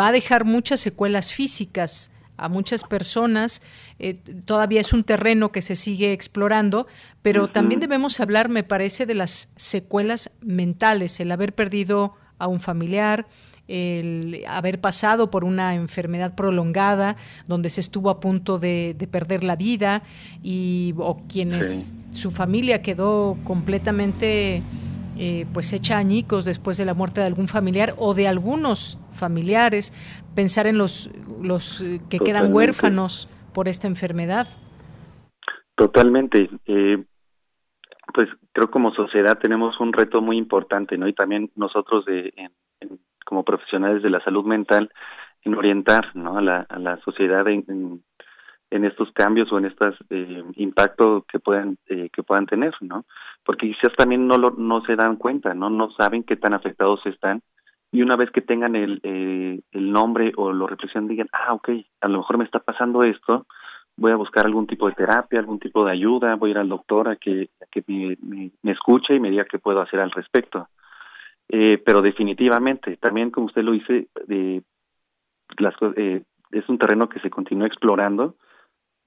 va a dejar muchas secuelas físicas a muchas personas. Eh, todavía es un terreno que se sigue explorando, pero también debemos hablar, me parece, de las secuelas mentales, el haber perdido a un familiar, el haber pasado por una enfermedad prolongada donde se estuvo a punto de, perder la vida y o quienes su familia quedó completamente eh, pues hecha añicos después de la muerte de algún familiar o de algunos familiares, pensar en los, los eh, que quedan huérfanos por esta enfermedad. Totalmente. Eh, pues creo como sociedad tenemos un reto muy importante, ¿no? Y también nosotros de, como profesionales de la salud mental en orientar, ¿no? A la, a la sociedad en, en, estos cambios o en estos eh, impactos que puedan eh, que puedan tener, ¿no? Porque quizás también no lo, no se dan cuenta, ¿no? No saben qué tan afectados están y una vez que tengan el, eh, el nombre o lo reflexionen, digan, ah, ok, a lo mejor me está pasando esto, voy a buscar algún tipo de terapia, algún tipo de ayuda, voy a ir al doctor a que, que me, escuche y me diga qué puedo hacer al respecto. Eh, pero definitivamente, también como usted lo dice, las, eh, es un terreno que se continúa explorando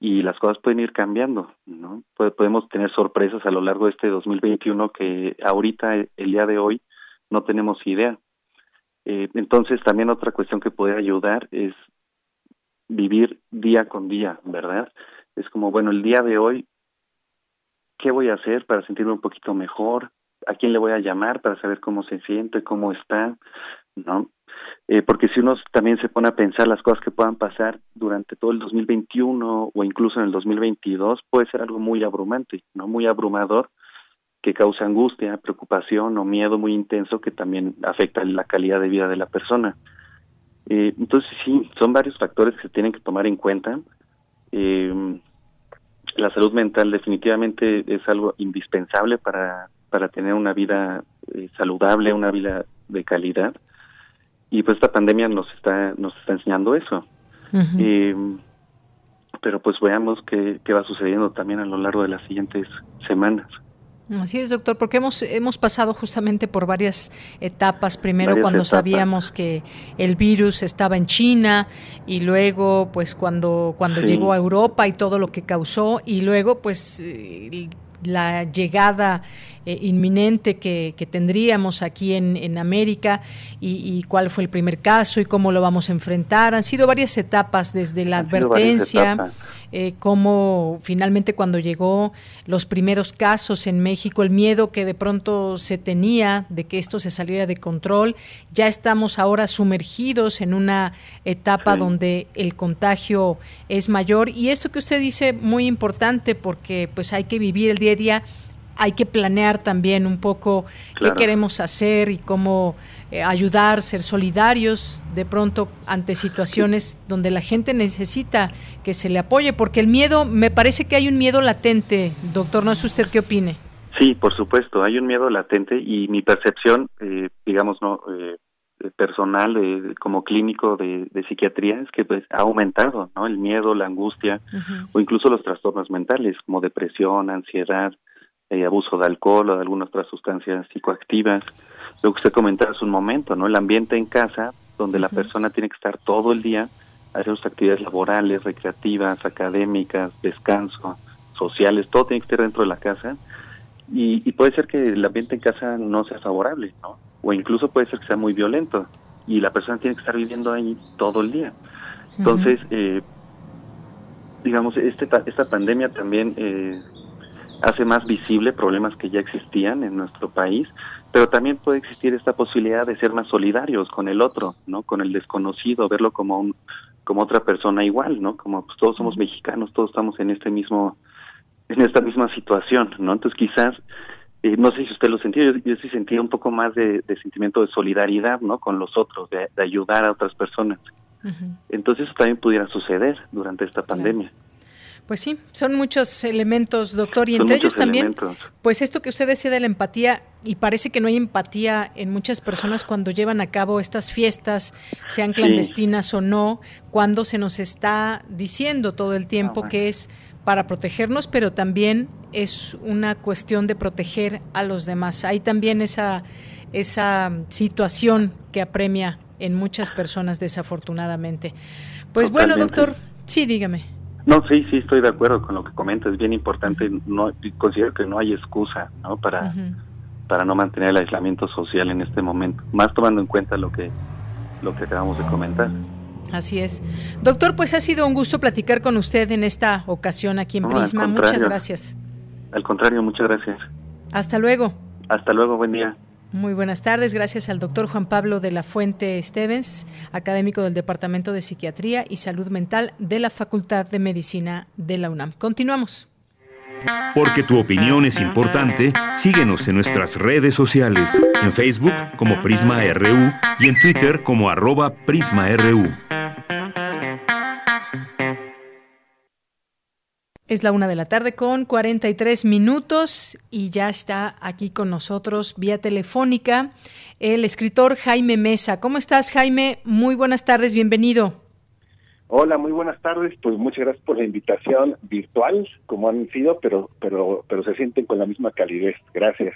y las cosas pueden ir cambiando, ¿no? Podemos tener sorpresas a lo largo de este 2021 que ahorita, el día de hoy, no tenemos idea. Eh, entonces, también otra cuestión que puede ayudar es vivir día con día, ¿verdad? Es como, bueno, el día de hoy, ¿qué voy a hacer para sentirme un poquito mejor? ¿A quién le voy a llamar para saber cómo se siente, cómo está? ¿No? Eh, porque si uno también se pone a pensar las cosas que puedan pasar durante todo el 2021 o incluso en el 2022, puede ser algo muy abrumante, ¿no? Muy abrumador, que causa angustia, preocupación o miedo muy intenso que también afecta la calidad de vida de la persona. Eh, entonces sí, son varios factores que se tienen que tomar en cuenta. Eh, la salud mental definitivamente es algo indispensable para, para tener una vida eh, saludable, una vida de calidad. Y pues esta pandemia nos está, nos está enseñando eso. eh, pero pues veamos qué, qué va sucediendo también a lo largo de las siguientes semanas. Así es, doctor, porque hemos, hemos pasado justamente por varias etapas. Primero cuando sabíamos que el virus estaba en China y luego pues cuando, cuando llegó a Europa y todo lo que causó y luego pues eh, la llegada eh, inminente que, que, tendríamos aquí en, en América y, y, cuál fue el primer caso y cómo lo vamos a enfrentar. Han sido varias etapas desde la Han advertencia, eh, cómo finalmente cuando llegó los primeros casos en México, el miedo que de pronto se tenía de que esto se saliera de control, ya estamos ahora sumergidos en una etapa sí. donde el contagio es mayor y esto que usted dice muy importante porque pues hay que vivir el día a día hay que planear también un poco claro. qué queremos hacer y cómo eh, ayudar, ser solidarios de pronto ante situaciones donde la gente necesita que se le apoye, porque el miedo, me parece que hay un miedo latente, doctor, no sé usted qué opine. Sí, por supuesto, hay un miedo latente y mi percepción, eh, digamos, no eh, personal de, como clínico de, de, psiquiatría es que pues ha aumentado no el miedo la angustia uh -huh. o incluso los trastornos mentales como depresión ansiedad eh, abuso de alcohol o de algunas otras sustancias psicoactivas. Lo que usted comentaba hace un momento, ¿no? El ambiente en casa, donde la persona tiene que estar todo el día haciendo sus actividades laborales, recreativas, académicas, descanso, sociales, todo tiene que estar dentro de la casa. Y, y puede ser que el ambiente en casa no sea favorable, ¿no? O incluso puede ser que sea muy violento y la persona tiene que estar viviendo ahí todo el día. Entonces, eh, digamos, este, esta pandemia también eh, hace más visible problemas que ya existían en nuestro país, pero también puede existir esta posibilidad de ser más solidarios con el otro, ¿no? Con el desconocido, verlo como un como otra persona igual, ¿no? Como pues, todos somos mexicanos, todos estamos en este mismo en esta misma situación, ¿no? Entonces quizás eh, no sé si usted lo sentía, yo, yo sí sentía un poco más de, de, sentimiento de solidaridad, ¿no? Con los otros, de, de ayudar a otras personas. Uh -huh. Entonces eso también pudiera suceder durante esta pandemia. Claro. Pues sí, son muchos elementos, doctor, y son entre ellos también, elementos. pues esto que usted decía de la empatía, y parece que no hay empatía en muchas personas cuando llevan a cabo estas fiestas, sean clandestinas sí. o no, cuando se nos está diciendo todo el tiempo ah, que es para protegernos, pero también es una cuestión de proteger a los demás. Hay también esa, esa situación que apremia en muchas personas desafortunadamente. Pues Totalmente. bueno, doctor, sí, dígame. No, sí, sí, estoy de acuerdo con lo que comenta. Es bien importante. No considero que no hay excusa, ¿no? Para uh -huh. para no mantener el aislamiento social en este momento. Más tomando en cuenta lo que lo que acabamos de comentar. Así es. Doctor, pues ha sido un gusto platicar con usted en esta ocasión aquí en no, Prisma. Muchas gracias. Al contrario, muchas gracias. Hasta luego. Hasta luego, buen día. Muy buenas tardes, gracias al doctor Juan Pablo de la Fuente Stevens, académico del Departamento de Psiquiatría y Salud Mental de la Facultad de Medicina de la UNAM. Continuamos. Porque tu opinión es importante, síguenos en nuestras redes sociales, en Facebook como Prisma RU y en Twitter como arroba PrismaRU. Es la una de la tarde con 43 minutos y ya está aquí con nosotros vía telefónica el escritor Jaime Mesa. ¿Cómo estás, Jaime? Muy buenas tardes, bienvenido. Hola, muy buenas tardes. Pues muchas gracias por la invitación virtual, como han sido, pero pero pero se sienten con la misma calidez. Gracias.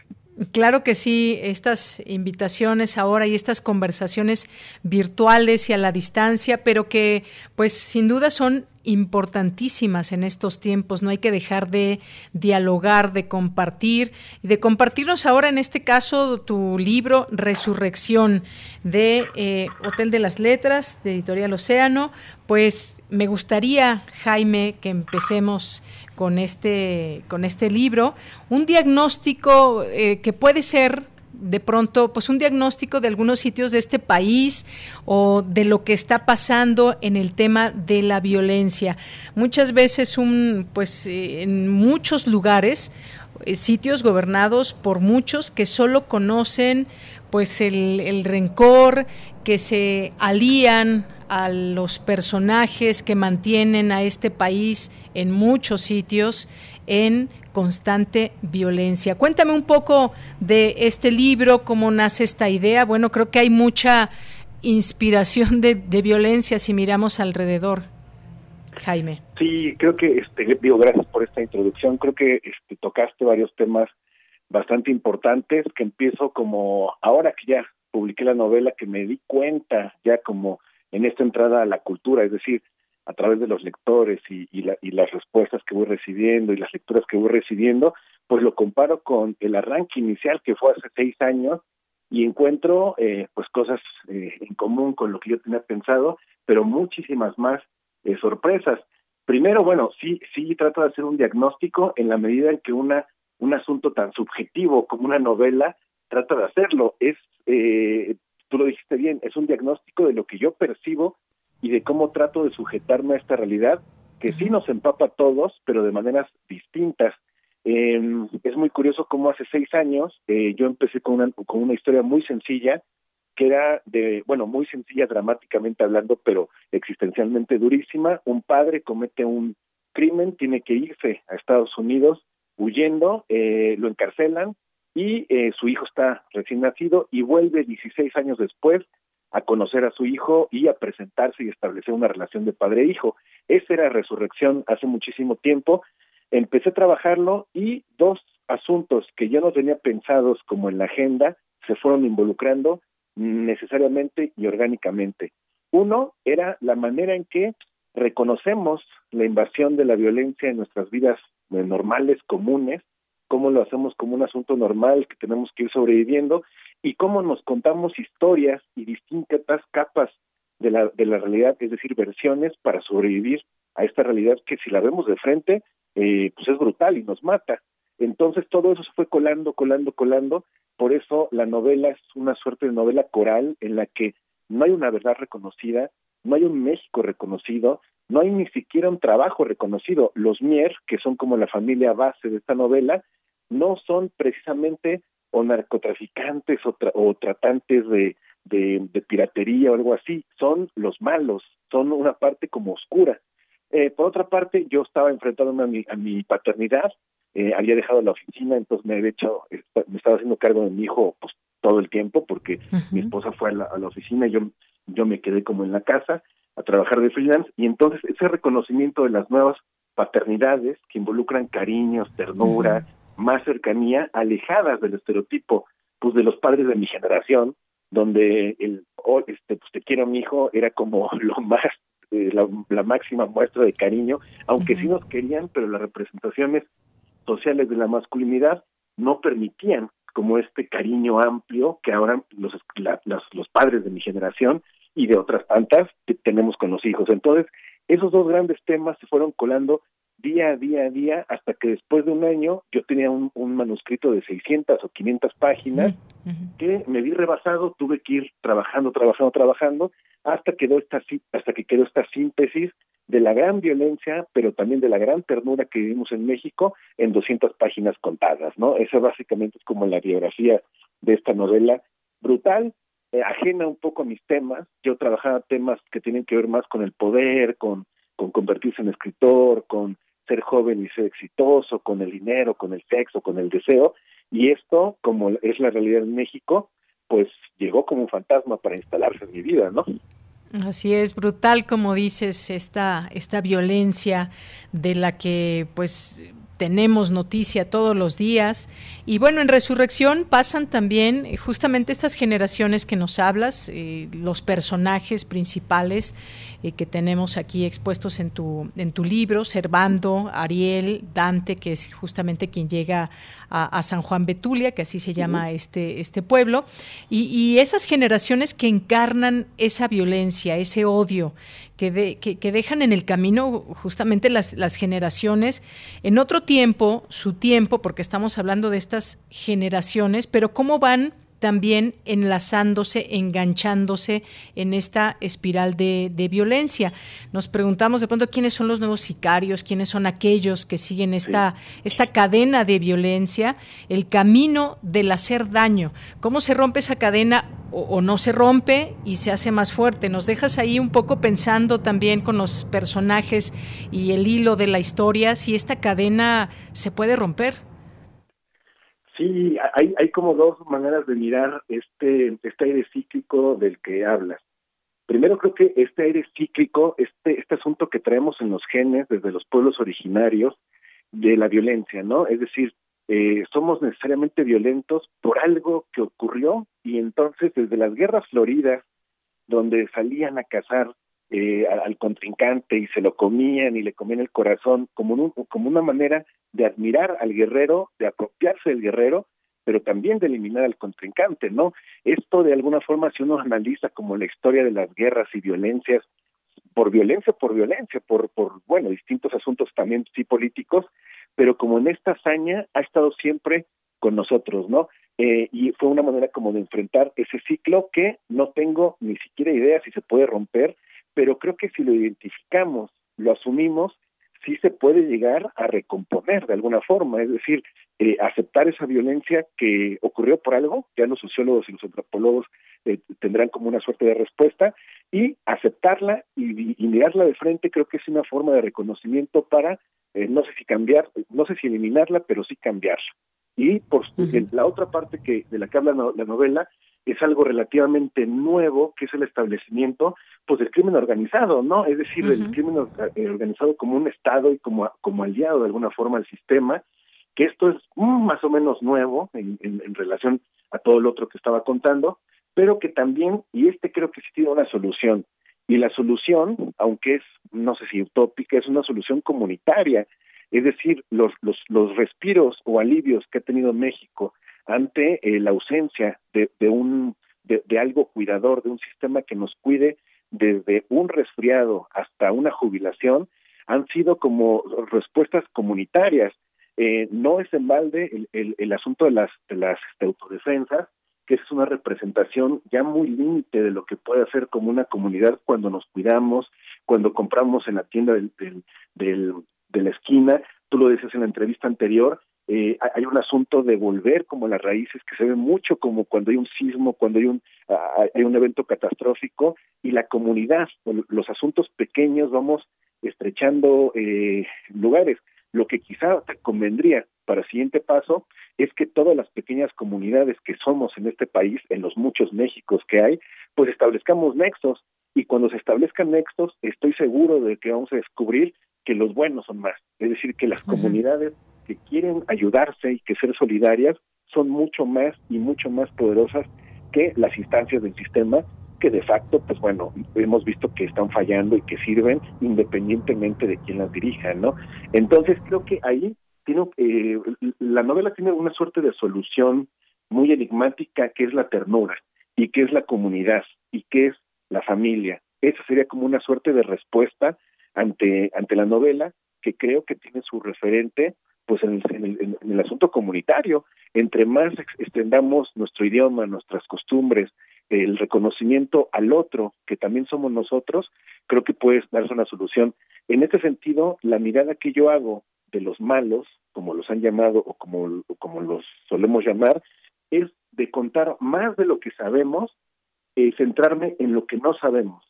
Claro que sí, estas invitaciones ahora y estas conversaciones virtuales y a la distancia, pero que pues sin duda son importantísimas en estos tiempos. No hay que dejar de dialogar, de compartir y de compartirnos ahora en este caso tu libro Resurrección de eh, Hotel de las Letras, de Editorial Océano. Pues me gustaría, Jaime, que empecemos con este, con este libro, un diagnóstico eh, que puede ser de pronto pues un diagnóstico de algunos sitios de este país o de lo que está pasando en el tema de la violencia. Muchas veces un pues eh, en muchos lugares eh, sitios gobernados por muchos que solo conocen pues el, el rencor, que se alían a los personajes que mantienen a este país en muchos sitios en constante violencia. Cuéntame un poco de este libro, cómo nace esta idea. Bueno, creo que hay mucha inspiración de, violencia si miramos alrededor. Jaime. Sí, creo que, este, digo, gracias por esta introducción. Creo que este, tocaste varios temas bastante importantes que empiezo como, ahora que ya publiqué la novela, que me di cuenta ya como en esta entrada a la cultura, es decir, a través de los lectores y, y, las respuestas que voy recibiendo y las lecturas que voy recibiendo, pues lo comparo con el arranque inicial que fue hace seis años y encuentro eh, pues cosas eh, en común con lo que yo tenía pensado, pero muchísimas más eh, sorpresas. Primero, bueno, sí, sí trato de hacer un diagnóstico en la medida en que una un asunto tan subjetivo como una novela trata de hacerlo. Es eh, tú lo dijiste bien, es un diagnóstico de lo que yo percibo y de cómo trato de sujetarme a esta realidad que sí nos empapa a todos, pero de maneras distintas. Eh, es muy curioso cómo hace seis años eh, yo empecé con una, con una historia muy sencilla, que era de, bueno, muy sencilla dramáticamente hablando, pero existencialmente durísima. Un padre comete un crimen, tiene que irse a Estados Unidos huyendo, eh, lo encarcelan, y eh, su hijo está recién nacido y vuelve 16 años después a conocer a su hijo y a presentarse y establecer una relación de padre-hijo. E Esa era resurrección hace muchísimo tiempo. Empecé a trabajarlo y dos asuntos que yo no tenía pensados como en la agenda se fueron involucrando necesariamente y orgánicamente. Uno era la manera en que reconocemos la invasión de la violencia en nuestras vidas normales, comunes, cómo lo hacemos como un asunto normal que tenemos que ir sobreviviendo y cómo nos contamos historias y distintas capas de la, de la realidad, es decir, versiones para sobrevivir a esta realidad que si la vemos de frente, eh, pues es brutal y nos mata. Entonces todo eso se fue colando, colando, colando. Por eso la novela es una suerte de novela coral en la que no hay una verdad reconocida, no hay un México reconocido, no hay ni siquiera un trabajo reconocido. Los Mier, que son como la familia base de esta novela, no son precisamente o narcotraficantes o, tratantes de, de, piratería o algo así, son los malos, son una parte como oscura. Eh, por otra parte, yo estaba enfrentándome a mi, a mi paternidad, eh, había dejado la oficina, entonces me había hecho, me estaba haciendo cargo de mi hijo pues todo el tiempo porque mi esposa fue a la, a la oficina y yo, yo me quedé como en la casa a trabajar de freelance y entonces ese reconocimiento de las nuevas paternidades que involucran cariños, ternura, más cercanía, alejadas del estereotipo pues de los padres de mi generación, donde el oh, este pues te quiero mi hijo era como lo más eh, la, máxima muestra de cariño, aunque sí nos querían, pero las representaciones sociales de la masculinidad no permitían como este cariño amplio que ahora los, los padres de mi generación y de otras tantas que tenemos con los hijos. Entonces, esos dos grandes temas se fueron colando día a día a día hasta que después de un año yo tenía un, manuscrito de 600 o 500 páginas que me vi rebasado, tuve que ir trabajando, trabajando, trabajando hasta quedó esta hasta que quedó esta síntesis de la gran violencia, pero también de la gran ternura que vivimos en México en 200 páginas contadas, ¿no? Esa básicamente es como la biografía de esta novela brutal, eh, ajena un poco a mis temas. Yo trabajaba temas que tienen que ver más con el poder, con con convertirse en escritor, con ser joven y ser exitoso, con el dinero, con el sexo, con el deseo, y esto, como es la realidad en México, pues llegó como un fantasma para instalarse en mi vida, ¿no? Así es, brutal como dices, esta, esta violencia de la que pues tenemos noticia todos los días. Y bueno, en Resurrección pasan también eh, justamente estas generaciones que nos hablas, eh, los personajes principales eh, que tenemos aquí expuestos en tu, en tu libro, Servando, Ariel, Dante, que es justamente quien llega a, San Juan Betulia, que así se llama este, este pueblo, y, esas generaciones que encarnan esa violencia, ese odio, que, que, dejan en el camino justamente las, las generaciones en otro tiempo, su tiempo, porque estamos hablando de estas generaciones, pero cómo van también enlazándose, enganchándose en esta espiral de, violencia. Nos preguntamos de pronto quiénes son los nuevos sicarios, quiénes son aquellos que siguen esta, esta cadena de violencia, el camino del hacer daño. ¿Cómo se rompe esa cadena o, no se rompe y se hace más fuerte? Nos dejas ahí un poco pensando también con los personajes y el hilo de la historia, si esta cadena se puede romper. Sí, hay, como dos maneras de mirar este, este aire cíclico del que hablas. Primero creo que este aire cíclico, este, este asunto que traemos en los genes desde los pueblos originarios de la violencia, ¿no? Es decir, eh, somos necesariamente violentos por algo que ocurrió y entonces desde las guerras floridas, donde salían a cazar eh, al contrincante y se lo comían y le comían el corazón como, un, como una manera de admirar al guerrero, de apropiarse del guerrero, pero también de eliminar al contrincante, ¿no? Esto de alguna forma, si uno analiza como la historia de las guerras y violencias, por violencia, por violencia, por, por bueno, distintos asuntos también sí políticos, pero como en esta hazaña ha estado siempre con nosotros, ¿no? Eh, y fue una manera como de enfrentar ese ciclo que no tengo ni siquiera idea si se puede romper, pero creo que si lo identificamos, lo asumimos, sí se puede llegar a recomponer de alguna forma, es decir, eh, aceptar esa violencia que ocurrió por algo, ya los sociólogos y los antropólogos eh, tendrán como una suerte de respuesta, y aceptarla y, mirarla de frente creo que es una forma de reconocimiento para, eh, no sé si cambiar, no sé si eliminarla, pero sí cambiarla. Y por la otra parte que de la que habla la novela es algo relativamente nuevo, que es el establecimiento pues del crimen organizado, ¿no? Es decir, el crimen eh, organizado como un Estado y como, como aliado de alguna forma al sistema, que esto es más o menos nuevo en, en, relación a todo lo otro que estaba contando, pero que también, y este creo que sí tiene una solución, y la solución, aunque es, no sé si utópica, es una solución comunitaria, es decir, los, los, los respiros o alivios que ha tenido México ante eh, la ausencia de, de un de, de, algo cuidador, de un sistema que nos cuide desde un resfriado hasta una jubilación, han sido como respuestas comunitarias. Eh, no es en balde el, el, asunto de las, las este, autodefensas, que es una representación ya muy límite de lo que puede hacer como una comunidad cuando nos cuidamos, cuando compramos en la tienda del, del, del de la esquina. Tú lo decías en la entrevista anterior, eh, hay un asunto de volver como las raíces que se ve mucho como cuando hay un sismo, cuando hay un, hay un evento catastrófico y la comunidad, los asuntos pequeños vamos estrechando eh, lugares. Lo que quizá convendría para el siguiente paso es que todas las pequeñas comunidades que somos en este país, en los muchos Méxicos que hay, pues establezcamos nexos y cuando se establezcan nexos estoy seguro de que vamos a descubrir que los buenos son más, es decir, que las comunidades que quieren ayudarse y que ser solidarias son mucho más y mucho más poderosas que las instancias del sistema que de facto, pues bueno, hemos visto que están fallando y que sirven independientemente de quién las dirija, ¿no? Entonces creo que ahí tiene, eh, la novela tiene una suerte de solución muy enigmática que es la ternura y que es la comunidad y que es la familia. Esa sería como una suerte de respuesta ante, ante la novela que creo que tiene su referente pues en el, en, el, asunto comunitario, entre más extendamos nuestro idioma, nuestras costumbres, el reconocimiento al otro, que también somos nosotros, creo que puede darse una solución. En este sentido, la mirada que yo hago de los malos, como los han llamado o como, como los solemos llamar, es de contar más de lo que sabemos, y eh, centrarme en lo que no sabemos,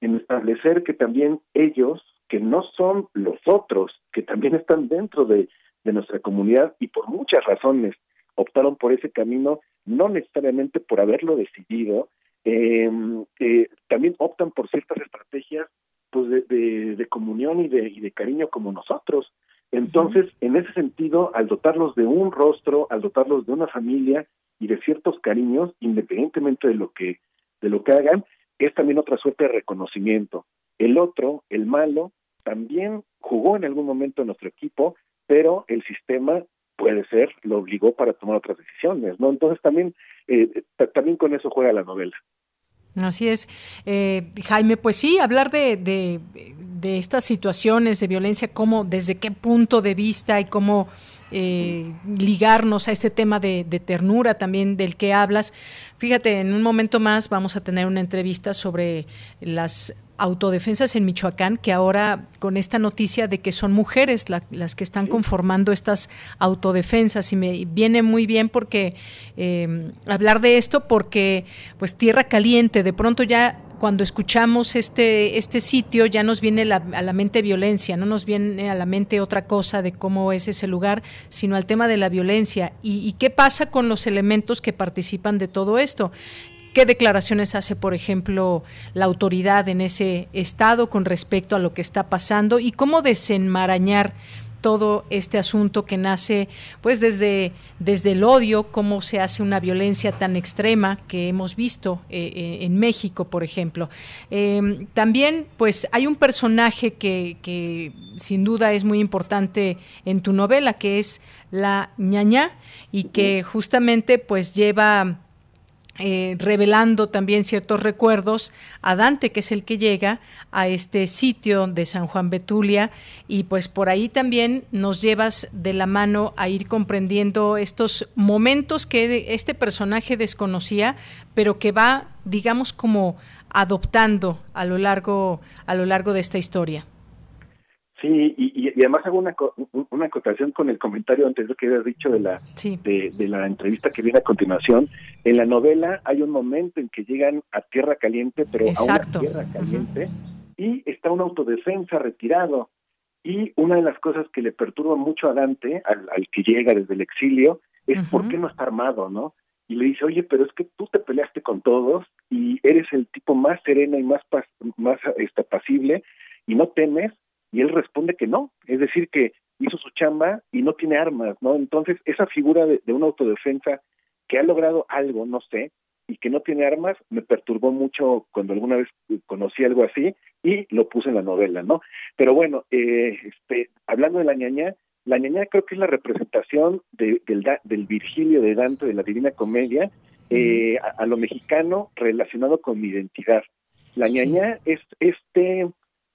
en establecer que también ellos, que no son los otros, que también están dentro de de nuestra comunidad y por muchas razones optaron por ese camino, no necesariamente por haberlo decidido, eh, eh, también optan por ciertas estrategias pues de, de, comunión y de, y de cariño como nosotros. Entonces, en ese sentido, al dotarlos de un rostro, al dotarlos de una familia y de ciertos cariños, independientemente de lo que de lo que hagan, es también otra suerte de reconocimiento. El otro, el malo, también jugó en algún momento en nuestro equipo, pero el sistema puede ser, lo obligó para tomar otras decisiones, ¿no? Entonces también, eh, también con eso juega la novela. Así es. Eh, Jaime, pues sí, hablar de, de, de, estas situaciones de violencia, cómo, desde qué punto de vista y cómo eh, ligarnos a este tema de, de, ternura también del que hablas. Fíjate, en un momento más vamos a tener una entrevista sobre las autodefensas en Michoacán, que ahora con esta noticia de que son mujeres las que están conformando estas autodefensas y me viene muy bien porque eh, hablar de esto porque pues tierra caliente, de pronto ya cuando escuchamos este, este sitio ya nos viene a la mente violencia, no nos viene a la mente otra cosa de cómo es ese lugar, sino al tema de la violencia. ¿Y, y qué pasa con los elementos que participan de todo esto? ¿Qué declaraciones hace, por ejemplo, la autoridad en ese estado con respecto a lo que está pasando y cómo desenmarañar todo este asunto que nace pues desde, desde el odio, cómo se hace una violencia tan extrema que hemos visto eh, eh, en México, por ejemplo. Em, también pues hay un personaje que, que, sin duda es muy importante en tu novela, que es la ñaña y que justamente pues lleva eh, revelando también ciertos recuerdos a Dante, que es el que llega a este sitio de San Juan Betulia, y pues por ahí también nos llevas de la mano a ir comprendiendo estos momentos que este personaje desconocía, pero que va, digamos, como adoptando a lo largo, a lo largo de esta historia. Sí, y, y, además hago una, una acotación con el comentario anterior que habías dicho de la, de, de, la entrevista que viene a continuación. En la novela hay un momento en que llegan a Tierra Caliente, pero a una Tierra Caliente, y está una autodefensa retirado. Y una de las cosas que le perturba mucho a Dante, al, al que llega desde el exilio, es por qué no está armado, ¿no? Y le dice, oye, pero es que tú te peleaste con todos y eres el tipo más sereno y más, más este, pasible y no temes y él responde que no, es decir, que hizo su chamba y no tiene armas, ¿no? Entonces, esa figura de, de una autodefensa que ha logrado algo, no sé, y que no tiene armas, me perturbó mucho cuando alguna vez conocí algo así y lo puse en la novela, ¿no? Pero bueno, eh, este, hablando de la ñaña, la ñaña creo que es la representación de, del, del Virgilio de Dante, de la Divina Comedia, eh, a, a, lo mexicano relacionado con mi identidad. La ñaña es este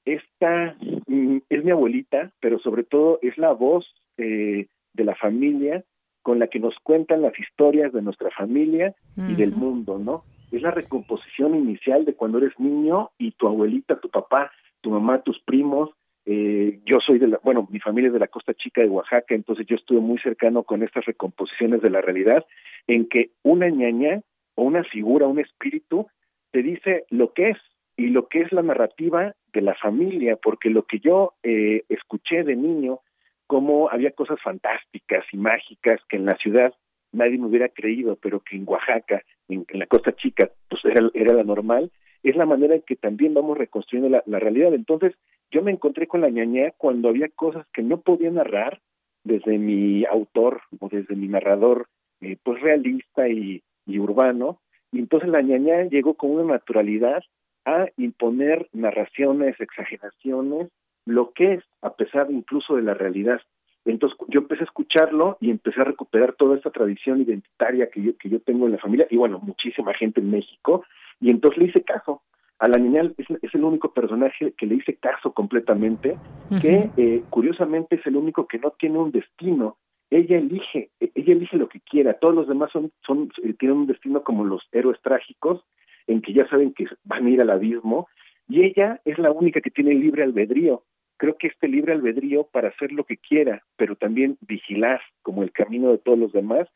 esta mm, es mi abuelita, pero sobre todo es la voz eh, de la familia con la que nos cuentan las historias de nuestra familia y del mundo, ¿no? Es la recomposición inicial de cuando eres niño y tu abuelita, tu papá, tu mamá, tus primos. Eh, yo soy de la, bueno, mi familia es de la Costa Chica de Oaxaca, entonces yo estuve muy cercano con estas recomposiciones de la realidad, en que una ñaña o una figura, un espíritu, te dice lo que es, y lo que es la narrativa de la familia, porque lo que yo eh, escuché de niño, como había cosas fantásticas y mágicas que en la ciudad nadie me hubiera creído, pero que en Oaxaca, en, la Costa Chica, pues era, era la normal, es la manera en que también vamos reconstruyendo la, la realidad. Entonces, yo me encontré con la ñaña cuando había cosas que no podía narrar desde mi autor o desde mi narrador, eh, pues realista y, y urbano, y entonces la ñaña llegó con una naturalidad a imponer narraciones, exageraciones, lo que es, a pesar incluso de la realidad. Entonces yo empecé a escucharlo y empecé a recuperar toda esta tradición identitaria que yo, que yo tengo en la familia y bueno, muchísima gente en México y entonces le hice caso. A la niña es, es el único personaje que le hice caso completamente, uh -huh. que eh, curiosamente es el único que no tiene un destino. Ella elige, ella elige lo que quiera. Todos los demás son, son eh, tienen un destino como los héroes trágicos en que ya saben que van a ir al abismo, y ella es la única que tiene libre albedrío. Creo que este libre albedrío para hacer lo que quiera, pero también vigilar como el camino de todos los demás,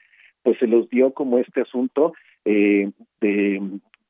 pues se los dio como este asunto eh, de,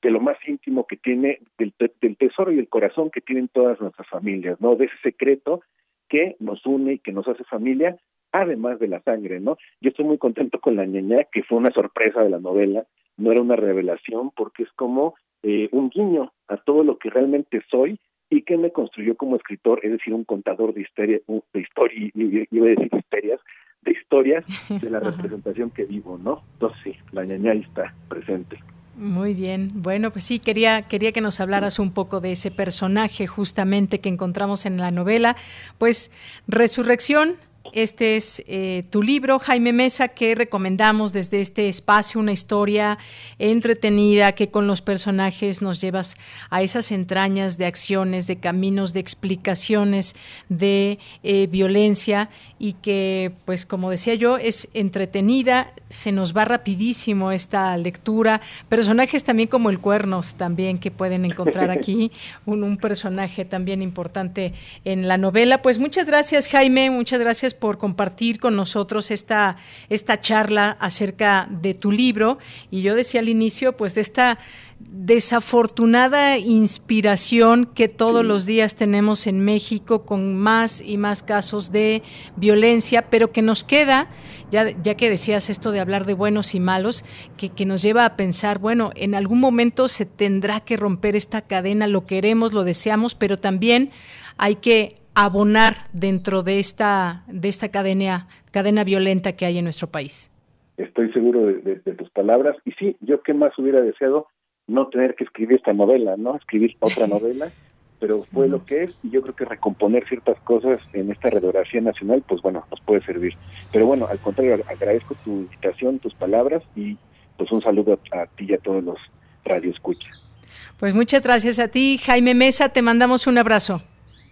lo más íntimo que tiene, del, del tesoro y el corazón que tienen todas nuestras familias, ¿no? De ese secreto que nos une y que nos hace familia, además de la sangre, ¿no? Yo estoy muy contento con la ñaña, que fue una sorpresa de la novela, no era una revelación porque es como eh, un guiño a todo lo que realmente soy y que me construyó como escritor, es decir, un contador de historia, de historia, iba a decir historias, de historias de la representación que vivo, ¿no? Entonces sí, la ñaña está presente. Muy bien. Bueno, pues sí, quería, quería que nos hablaras un poco de ese personaje justamente que encontramos en la novela. Pues Resurrección, este es eh, tu libro, Jaime Mesa, que recomendamos desde este espacio, una historia entretenida que con los personajes nos llevas a esas entrañas de acciones, de caminos, de explicaciones, de eh, violencia y que, pues como decía yo, es entretenida, se nos va rapidísimo esta lectura. Personajes también como el Cuernos, también que pueden encontrar aquí, un, un personaje también importante en la novela. Pues muchas gracias, Jaime, muchas gracias por compartir con nosotros esta, esta charla acerca de tu libro. Y yo decía al inicio, pues de esta desafortunada inspiración que todos los días tenemos en México con más y más casos de violencia, pero que nos queda, ya, ya que decías esto de hablar de buenos y malos, que, que nos lleva a pensar, bueno, en algún momento se tendrá que romper esta cadena, lo queremos, lo deseamos, pero también hay que abonar dentro de esta, de esta cadena, cadena violenta que hay en nuestro país. Estoy seguro de, tus palabras. Y sí, yo qué más hubiera deseado no tener que escribir esta novela, ¿no? Escribir otra novela, pero fue lo que es y yo creo que recomponer ciertas cosas en esta radiografía nacional, pues bueno, nos puede servir. Pero bueno, al contrario, agradezco tu invitación, tus palabras y pues un saludo a, a ti y a todos los radioescuchas. Pues muchas gracias a ti, Jaime Mesa, te mandamos un abrazo.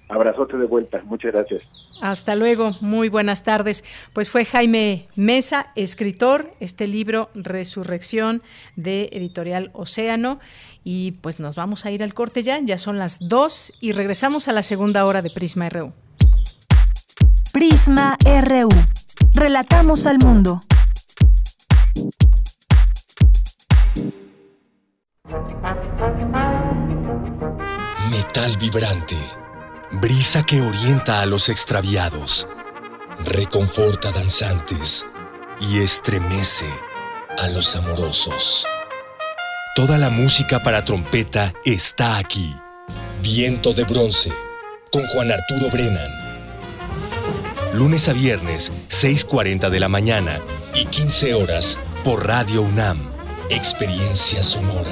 Abrazote de vuelta, muchas gracias. Hasta luego, muy buenas tardes. Pues fue Jaime Mesa, escritor, este libro Resurrección de Editorial Océano. Y pues nos vamos a ir al corte ya, ya son las dos y regresamos a la segunda hora de Prisma RU. Prisma RU. Relatamos al mundo. Metal vibrante brisa que orienta a los extraviados, reconforta danzantes y estremece a los amorosos. Toda la música para trompeta está aquí. Viento de bronce, con Juan Arturo Brennan. Lunes a viernes, 6.40 de la mañana y 15 horas por Radio UNAM. Experiencia sonora.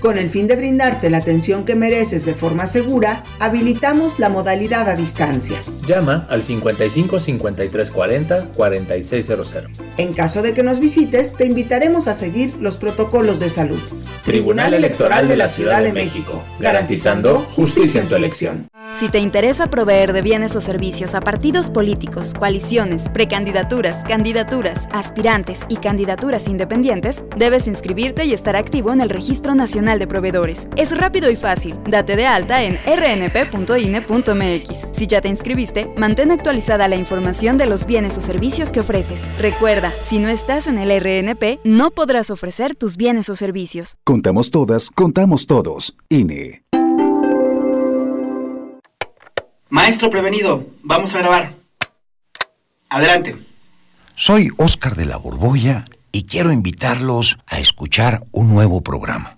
Con el fin de brindarte la atención que mereces de forma segura, habilitamos la modalidad a distancia. Llama al 55 53 40 4600. En caso de que nos visites, te invitaremos a seguir los protocolos de salud. Tribunal Electoral de la Ciudad de México, garantizando justicia en tu elección. Si te interesa proveer de bienes o servicios a partidos políticos, coaliciones, precandidaturas, candidaturas, aspirantes y candidaturas independientes, debes inscribirte y estar activo en el Registro Nacional de Proveedores. Es rápido y fácil. Date de alta en rnp.ine.mx. Si ya te inscribiste, mantén actualizada la información de los bienes o servicios que ofreces. Recuerda, si no estás en el RNP, no podrás ofrecer tus bienes o servicios. Contamos todas, contamos todos. INE. Maestro prevenido, vamos a grabar. Adelante. Soy Óscar de la Borbolla y quiero invitarlos a escuchar un nuevo programa,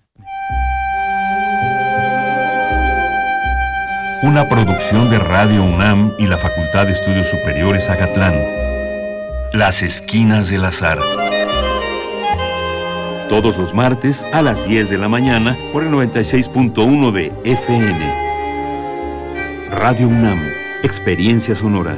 Una producción de Radio UNAM y la Facultad de Estudios Superiores Agatlán. Las Esquinas del Azar. Todos los martes a las 10 de la mañana por el 96.1 de FM. Radio UNAM. Experiencia sonora.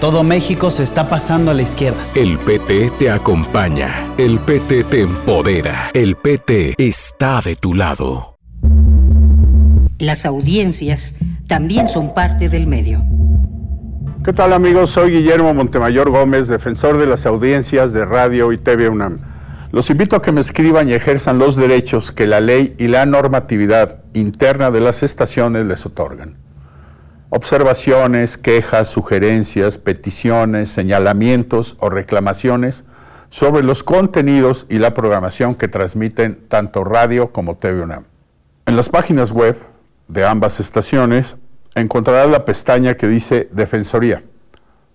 Todo México se está pasando a la izquierda. El PT te acompaña. El PT te empodera. El PT está de tu lado. Las audiencias también son parte del medio. ¿Qué tal amigos? Soy Guillermo Montemayor Gómez, defensor de las audiencias de Radio y TV UNAM. Los invito a que me escriban y ejerzan los derechos que la ley y la normatividad interna de las estaciones les otorgan observaciones, quejas, sugerencias, peticiones, señalamientos o reclamaciones sobre los contenidos y la programación que transmiten tanto radio como TV UNAM. En las páginas web de ambas estaciones encontrarás la pestaña que dice Defensoría.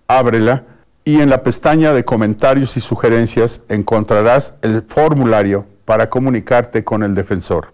Ábrela y en la pestaña de comentarios y sugerencias encontrarás el formulario para comunicarte con el defensor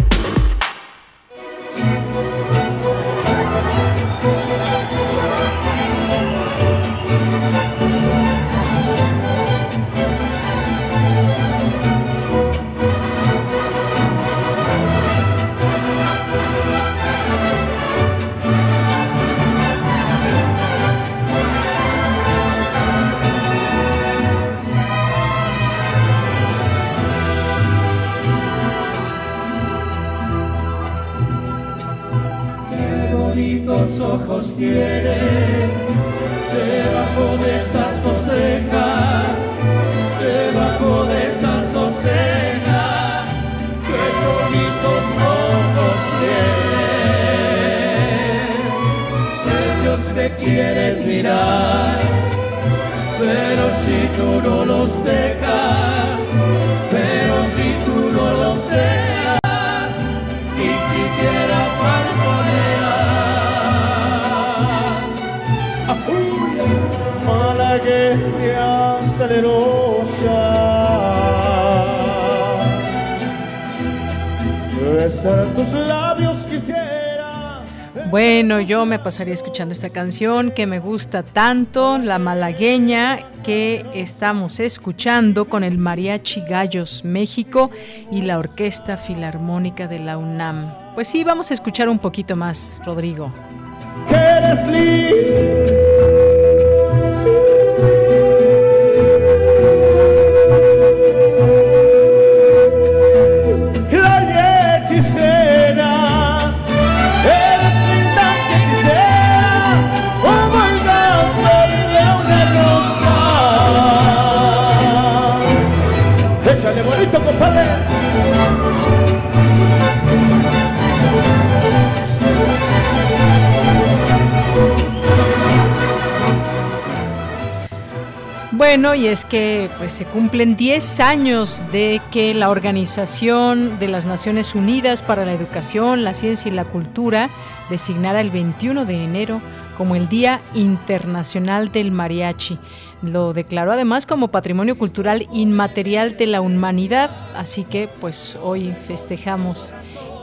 Ojos tienes debajo de esas dos cejas, debajo de esas dos cejas, qué bonitos ojos tienes. Ellos te quieren mirar, pero si tú no los dejas, salerosa. Besar tus labios quisiera. Bueno, yo me pasaría escuchando esta canción que me gusta tanto, la malagueña que estamos escuchando con el Mariachi Gallos México y la Orquesta Filarmónica de la UNAM. Pues sí, vamos a escuchar un poquito más, Rodrigo. Y es que pues se cumplen 10 años de que la Organización de las Naciones Unidas para la Educación, la Ciencia y la Cultura designara el 21 de enero como el Día Internacional del Mariachi. Lo declaró además como Patrimonio Cultural Inmaterial de la Humanidad, así que pues hoy festejamos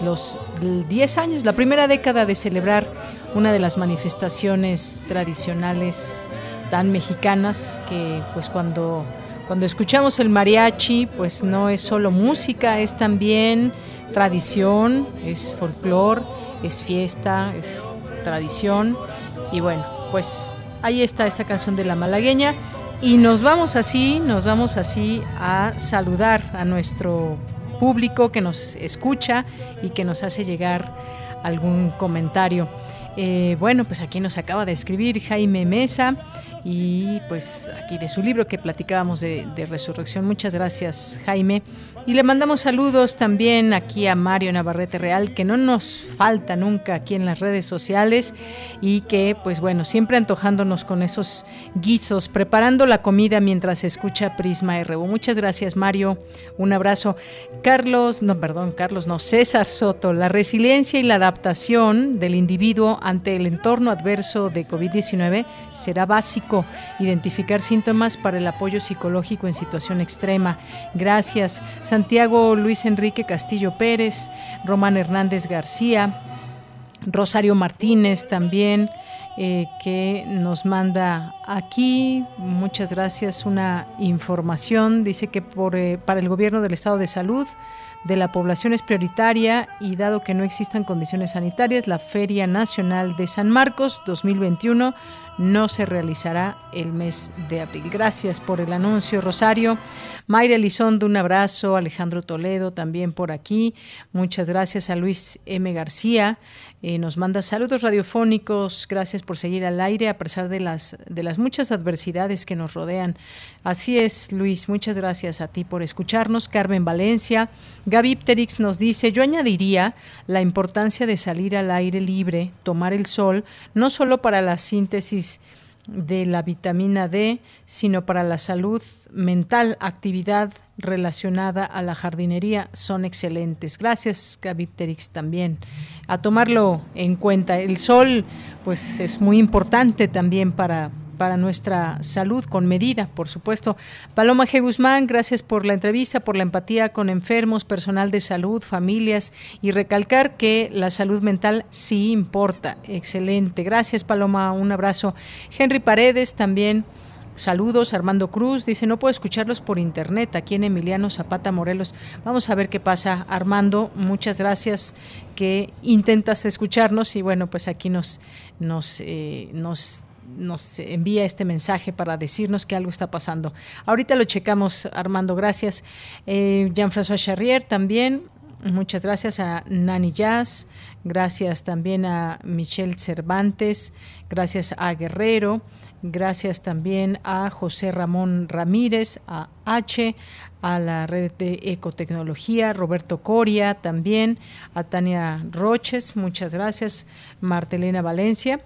los 10 años, la primera década de celebrar una de las manifestaciones tradicionales tan mexicanas que pues cuando cuando escuchamos el mariachi, pues no es solo música, es también tradición, es folclor, es fiesta, es tradición y bueno, pues ahí está esta canción de la malagueña Y nos vamos así, nos vamos así a saludar a nuestro público que nos escucha y que nos hace llegar algún comentario. Eh, bueno, pues aquí nos acaba de escribir Jaime Mesa y pues aquí de su libro que platicábamos de, de resurrección. Muchas gracias Jaime. Y le mandamos saludos también aquí a Mario Navarrete Real, que no nos falta nunca aquí en las redes sociales y que, pues bueno, siempre antojándonos con esos guisos, preparando la comida mientras escucha Prisma RU. Muchas gracias, Mario. Un abrazo. Carlos, no, perdón, Carlos, no, César Soto, la resiliencia y la adaptación del individuo ante el entorno adverso de COVID-19 será básico. Identificar síntomas para el apoyo psicológico en situación extrema. Gracias. Santiago Luis Enrique Castillo Pérez, Román Hernández García, Rosario Martínez también, eh, que nos manda aquí, muchas gracias, una información. Dice que por, eh, para el gobierno del estado de salud de la población es prioritaria y dado que no existan condiciones sanitarias, la Feria Nacional de San Marcos 2021 no se realizará el mes de abril. Gracias por el anuncio, Rosario. Mayra Elizondo, un abrazo. Alejandro Toledo también por aquí. Muchas gracias a Luis M. García. Eh, nos manda saludos radiofónicos. Gracias por seguir al aire a pesar de las, de las muchas adversidades que nos rodean. Así es, Luis. Muchas gracias a ti por escucharnos. Carmen Valencia. Gaby Pterix nos dice, yo añadiría la importancia de salir al aire libre, tomar el sol, no solo para la síntesis de la vitamina D, sino para la salud mental, actividad relacionada a la jardinería son excelentes. Gracias, Gavipterix, también. A tomarlo en cuenta. El sol, pues, es muy importante también para para nuestra salud con medida, por supuesto. Paloma G. Guzmán, gracias por la entrevista, por la empatía con enfermos, personal de salud, familias y recalcar que la salud mental sí importa. Excelente. Gracias, Paloma. Un abrazo. Henry Paredes también. Saludos, Armando Cruz dice, no puedo escucharlos por internet aquí en Emiliano Zapata Morelos. Vamos a ver qué pasa. Armando, muchas gracias que intentas escucharnos y bueno, pues aquí nos, nos, eh, nos nos envía este mensaje para decirnos que algo está pasando. Ahorita lo checamos, Armando, gracias. Eh, Jean-François Charrier también, muchas gracias a Nani Jazz, gracias también a Michelle Cervantes, gracias a Guerrero, gracias también a José Ramón Ramírez, a H, a la red de ecotecnología, Roberto Coria también, a Tania Roches, muchas gracias, Martelena Valencia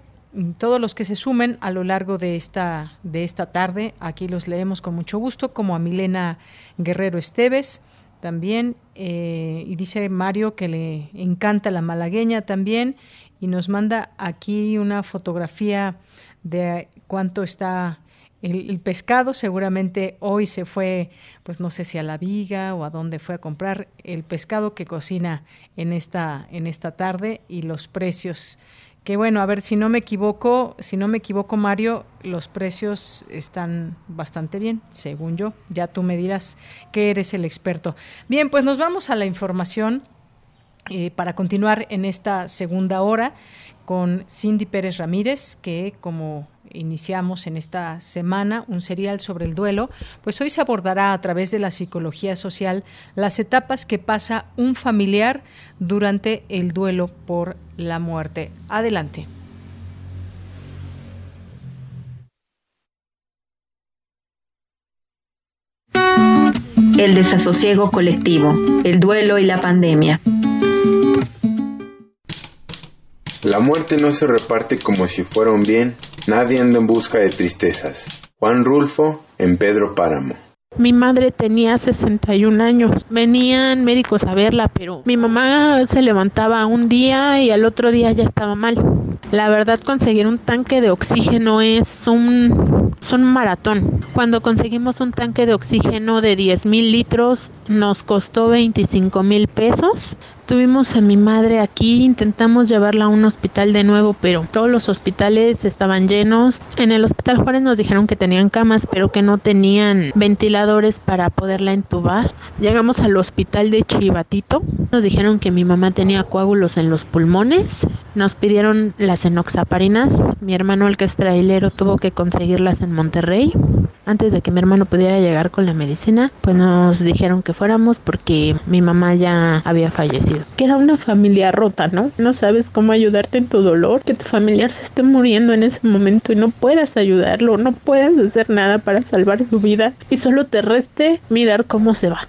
todos los que se sumen a lo largo de esta, de esta tarde. Aquí los leemos con mucho gusto, como a Milena Guerrero Esteves también. Eh, y dice Mario que le encanta la malagueña también. Y nos manda aquí una fotografía de cuánto está el, el, pescado. Seguramente hoy se fue, pues no sé si a la viga o a dónde fue a comprar el pescado que cocina en esta, en esta tarde y los precios que bueno, a ver, si no me equivoco, si no me equivoco, Mario, los precios están bastante bien, según yo. Ya tú me dirás que eres el experto. Bien, pues nos vamos a la información eh, para continuar en esta segunda hora con Cindy Pérez Ramírez, que como iniciamos en esta semana un serial sobre el duelo, pues hoy se abordará a través de la psicología social las etapas que pasa un familiar durante el duelo por la muerte. Adelante. El desasosiego colectivo, el duelo y la pandemia. La muerte no se reparte como si fuera un bien, nadie anda en busca de tristezas. Juan Rulfo en Pedro Páramo. Mi madre tenía 61 años. Venían médicos a verla, pero mi mamá se levantaba un día y al otro día ya estaba mal. La verdad, conseguir un tanque de oxígeno es un, es un maratón. Cuando conseguimos un tanque de oxígeno de 10 mil litros, nos costó 25 mil pesos. Tuvimos a mi madre aquí, intentamos llevarla a un hospital de nuevo, pero todos los hospitales estaban llenos. En el Hospital Juárez nos dijeron que tenían camas, pero que no tenían ventiladores para poderla entubar. Llegamos al hospital de Chivatito, nos dijeron que mi mamá tenía coágulos en los pulmones. Nos pidieron las enoxaparinas. Mi hermano, el que es trailero, tuvo que conseguirlas en Monterrey. Antes de que mi hermano pudiera llegar con la medicina, pues nos dijeron que fuéramos porque mi mamá ya había fallecido. Que era una familia rota, ¿no? No sabes cómo ayudarte en tu dolor, que tu familiar se esté muriendo en ese momento y no puedas ayudarlo, no puedas hacer nada para salvar su vida y solo te reste mirar cómo se va.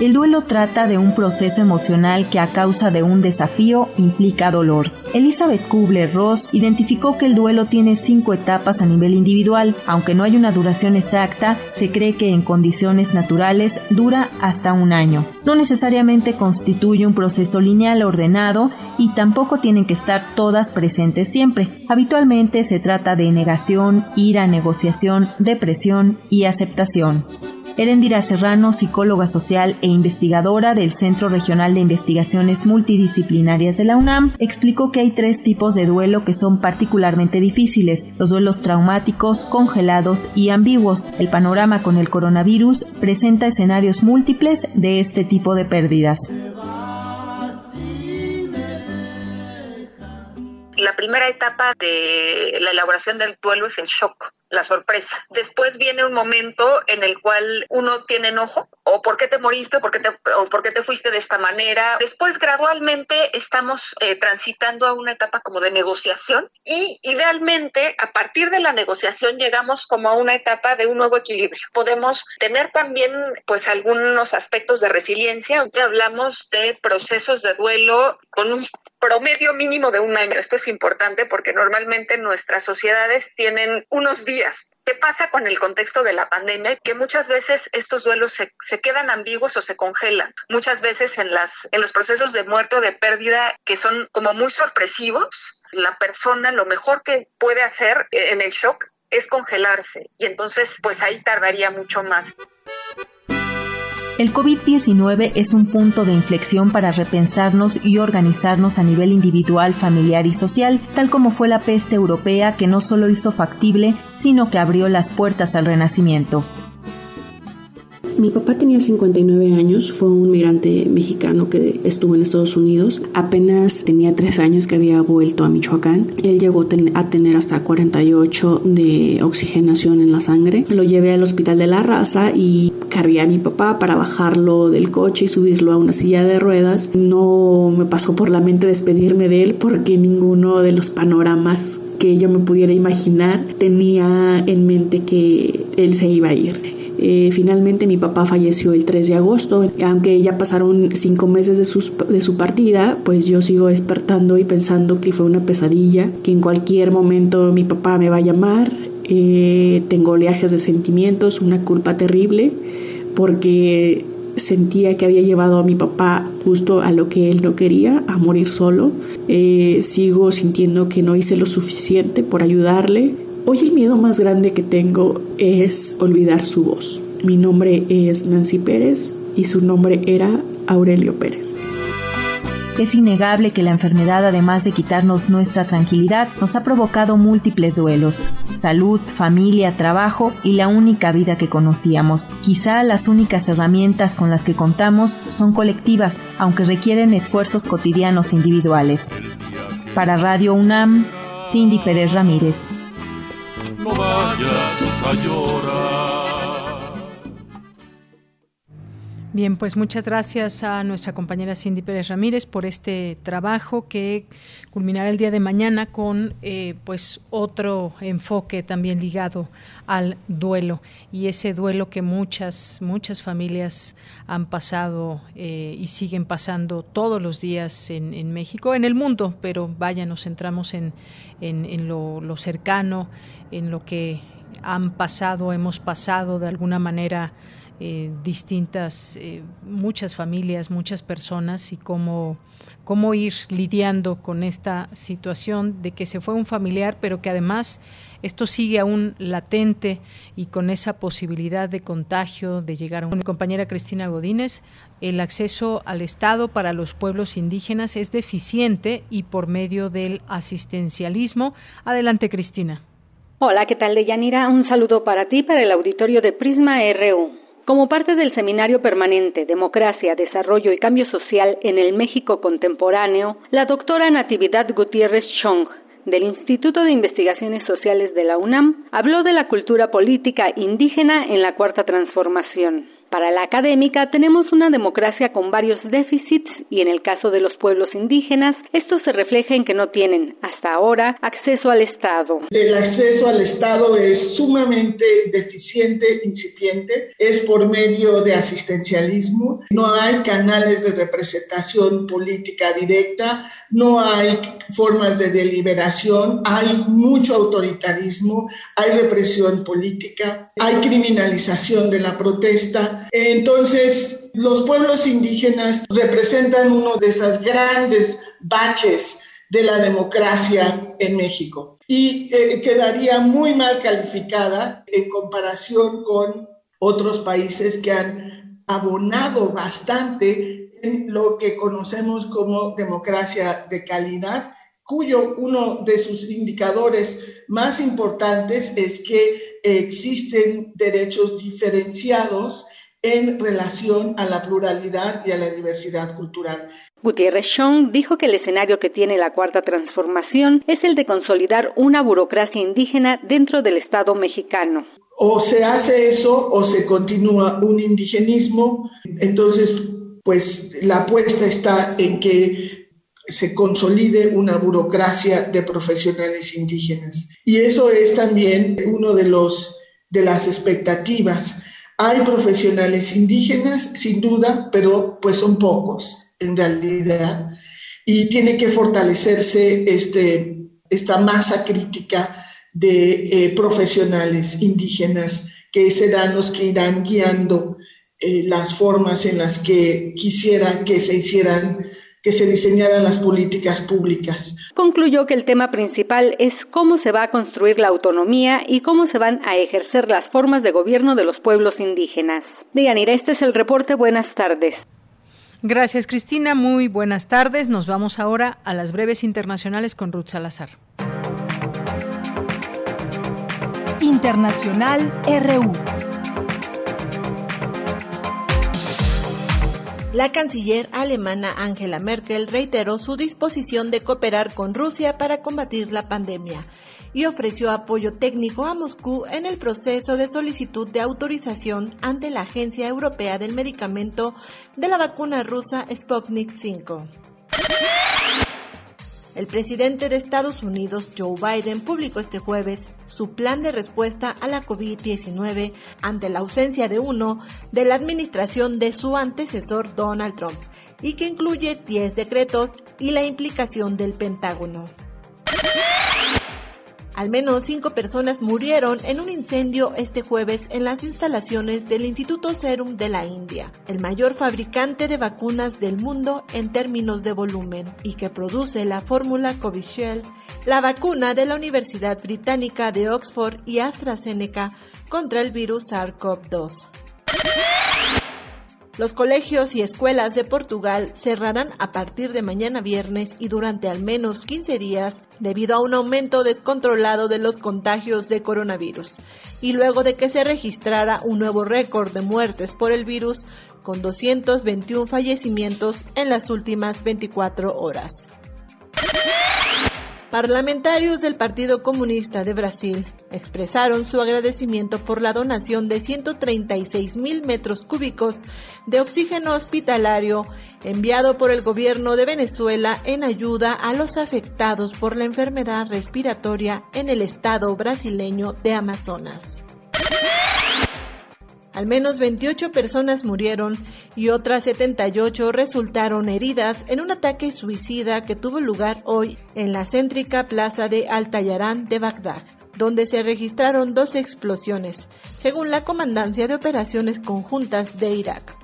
El duelo trata de un proceso emocional que a causa de un desafío implica dolor. Elizabeth Kubler-Ross identificó que el duelo tiene cinco etapas a nivel individual. Aunque no hay una duración exacta, se cree que en condiciones naturales dura hasta un año. No necesariamente constituye un proceso lineal ordenado y tampoco tienen que estar todas presentes siempre. Habitualmente se trata de negación, ira, negociación, depresión y aceptación. Erendira Serrano, psicóloga social e investigadora del Centro Regional de Investigaciones Multidisciplinarias de la UNAM, explicó que hay tres tipos de duelo que son particularmente difíciles, los duelos traumáticos, congelados y ambiguos. El panorama con el coronavirus presenta escenarios múltiples de este tipo de pérdidas. La primera etapa de la elaboración del duelo es el shock la sorpresa. Después viene un momento en el cual uno tiene enojo, o por qué te moriste, por qué te, o por qué te fuiste de esta manera. Después, gradualmente, estamos eh, transitando a una etapa como de negociación y idealmente, a partir de la negociación, llegamos como a una etapa de un nuevo equilibrio. Podemos tener también, pues, algunos aspectos de resiliencia. Hablamos de procesos de duelo con un promedio mínimo de un año. Esto es importante porque normalmente nuestras sociedades tienen unos días. ¿Qué pasa con el contexto de la pandemia? Que muchas veces estos duelos se, se, quedan ambiguos o se congelan. Muchas veces en, las, en los procesos de muerte o de pérdida que son como muy sorpresivos, la persona lo mejor que puede hacer en el shock es congelarse y entonces pues ahí tardaría mucho más. El COVID-19 es un punto de inflexión para repensarnos y organizarnos a nivel individual, familiar y social, tal como fue la peste europea que no solo hizo factible, sino que abrió las puertas al renacimiento. Mi papá tenía 59 años, fue un migrante mexicano que estuvo en Estados Unidos. Apenas tenía tres años que había vuelto a Michoacán. Él llegó a tener hasta 48 de oxigenación en la sangre. Lo llevé al hospital de la raza y cargué a mi papá para bajarlo del coche y subirlo a una silla de ruedas. No me pasó por la mente despedirme de él porque ninguno de los panoramas que yo me pudiera imaginar tenía en mente que él se iba a ir. Eh, finalmente mi papá falleció el 3 de agosto, aunque ya pasaron cinco meses de, de su partida, pues yo sigo despertando y pensando que fue una pesadilla, que en cualquier momento mi papá me va a llamar, eh, tengo oleajes de sentimientos, una culpa terrible, porque sentía que había llevado a mi papá justo a lo que él no quería, a morir solo. Eh, sigo sintiendo que no hice lo suficiente por ayudarle, Hoy el miedo más grande que tengo es olvidar su voz. Mi nombre es Nancy Pérez y su nombre era Aurelio Pérez. Es innegable que la enfermedad, además de quitarnos nuestra tranquilidad, nos ha provocado múltiples duelos. Salud, familia, trabajo y la única vida que conocíamos. Quizá las únicas herramientas con las que contamos son colectivas, aunque requieren esfuerzos cotidianos individuales. Para Radio UNAM, Cindy Pérez Ramírez vayas a llorar. Bien, pues muchas gracias a nuestra compañera Cindy Pérez Ramírez por este trabajo que culminará el día de mañana con eh, pues otro enfoque también ligado al duelo y ese duelo que muchas muchas familias han pasado eh, y siguen pasando todos los días en, México, en el mundo, pero vaya, nos centramos en, en, lo cercano en lo que han pasado, hemos pasado de alguna manera eh, distintas, eh, muchas familias, muchas personas y cómo, cómo ir lidiando con esta situación de que se fue un familiar, pero que además esto sigue aún latente y con esa posibilidad de contagio, de llegar a una compañera Cristina Godínez, el acceso al Estado para los pueblos indígenas es deficiente y por medio del asistencialismo. Adelante, Cristina. Hola, ¿qué tal, Deyanira? Un saludo para ti, para el auditorio de Prisma RU. Como parte del seminario permanente Democracia, Desarrollo y Cambio Social en el México Contemporáneo, la doctora Natividad Gutiérrez Chong del Instituto de Investigaciones Sociales de la UNAM, habló de la cultura política indígena en la Cuarta Transformación. Para la académica tenemos una democracia con varios déficits y en el caso de los pueblos indígenas esto se refleja en que no tienen hasta ahora acceso al Estado. El acceso al Estado es sumamente deficiente, incipiente, es por medio de asistencialismo, no hay canales de representación política directa, no hay formas de deliberación, hay mucho autoritarismo, hay represión política, hay criminalización de la protesta entonces, los pueblos indígenas representan uno de esos grandes baches de la democracia en México. Y eh, quedaría muy mal calificada en comparación con otros países que han abonado bastante en lo que conocemos como democracia de calidad, cuyo uno de sus indicadores más importantes es que existen derechos diferenciados en relación a la pluralidad y a la diversidad cultural. Gutiérrez Chong dijo que el escenario que tiene la cuarta transformación es el de consolidar una burocracia indígena dentro del Estado mexicano. O se hace eso o se continúa un indigenismo. Entonces, pues la apuesta está en que se consolide una burocracia de profesionales indígenas. Y eso es también uno de los de las expectativas hay profesionales indígenas, sin duda, pero pues son pocos en realidad. Y tiene que fortalecerse este, esta masa crítica de eh, profesionales indígenas que serán los que irán guiando eh, las formas en las que quisieran que se hicieran que se diseñaran las políticas públicas. Concluyó que el tema principal es cómo se va a construir la autonomía y cómo se van a ejercer las formas de gobierno de los pueblos indígenas. Dianira, este es el reporte. Buenas tardes. Gracias, Cristina. Muy buenas tardes. Nos vamos ahora a las breves internacionales con Ruth Salazar. Internacional RU. La canciller alemana Angela Merkel reiteró su disposición de cooperar con Rusia para combatir la pandemia y ofreció apoyo técnico a Moscú en el proceso de solicitud de autorización ante la Agencia Europea del Medicamento de la vacuna rusa Sputnik 5. El presidente de Estados Unidos, Joe Biden, publicó este jueves su plan de respuesta a la COVID-19 ante la ausencia de uno de la administración de su antecesor Donald Trump y que incluye 10 decretos y la implicación del Pentágono. Al menos cinco personas murieron en un incendio este jueves en las instalaciones del Instituto Serum de la India, el mayor fabricante de vacunas del mundo en términos de volumen y que produce la fórmula Covishield, la vacuna de la Universidad Británica de Oxford y AstraZeneca contra el virus SARS-CoV-2. Los colegios y escuelas de Portugal cerrarán a partir de mañana viernes y durante al menos 15 días debido a un aumento descontrolado de los contagios de coronavirus y luego de que se registrara un nuevo récord de muertes por el virus con 221 fallecimientos en las últimas 24 horas. Parlamentarios del Partido Comunista de Brasil expresaron su agradecimiento por la donación de 136 mil metros cúbicos de oxígeno hospitalario enviado por el gobierno de Venezuela en ayuda a los afectados por la enfermedad respiratoria en el estado brasileño de Amazonas. Al menos 28 personas murieron y otras 78 resultaron heridas en un ataque suicida que tuvo lugar hoy en la céntrica plaza de Altayarán de Bagdad, donde se registraron dos explosiones, según la Comandancia de Operaciones Conjuntas de Irak.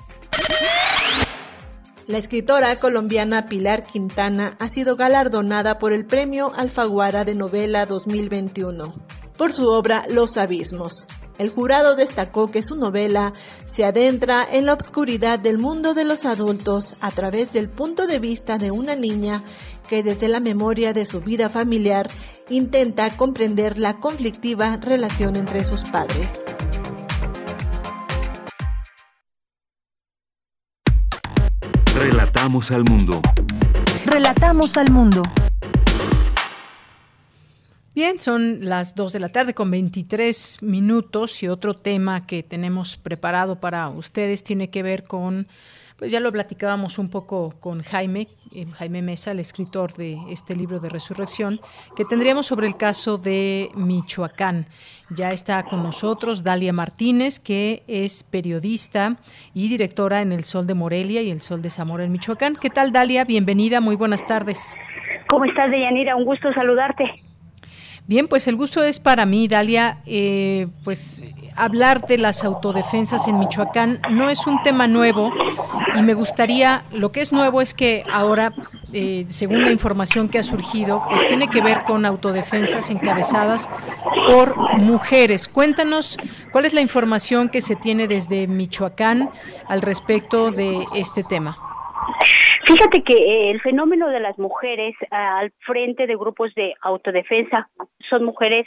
La escritora colombiana Pilar Quintana ha sido galardonada por el Premio Alfaguara de Novela 2021 por su obra Los Abismos. El jurado destacó que su novela se adentra en la obscuridad del mundo de los adultos a través del punto de vista de una niña que desde la memoria de su vida familiar intenta comprender la conflictiva relación entre sus padres. Relatamos al mundo. Relatamos al mundo. Bien, son las 2 de la tarde con 23 minutos y otro tema que tenemos preparado para ustedes tiene que ver con pues ya lo platicábamos un poco con Jaime, eh, Jaime Mesa, el escritor de este libro de resurrección, que tendríamos sobre el caso de Michoacán. Ya está con nosotros Dalia Martínez, que es periodista y directora en El Sol de Morelia y El Sol de Zamora en Michoacán. ¿Qué tal, Dalia? Bienvenida, muy buenas tardes. ¿Cómo estás, Deyanira? Un gusto saludarte. Bien, pues el gusto es para mí, Dalia. Eh, pues hablar de las autodefensas en Michoacán no es un tema nuevo y me gustaría, lo que es nuevo es que ahora, eh, según la información que ha surgido, pues tiene que ver con autodefensas encabezadas por mujeres. Cuéntanos cuál es la información que se tiene desde Michoacán al respecto de este tema. Fíjate que eh, el fenómeno de las mujeres al frente de grupos de autodefensa son mujeres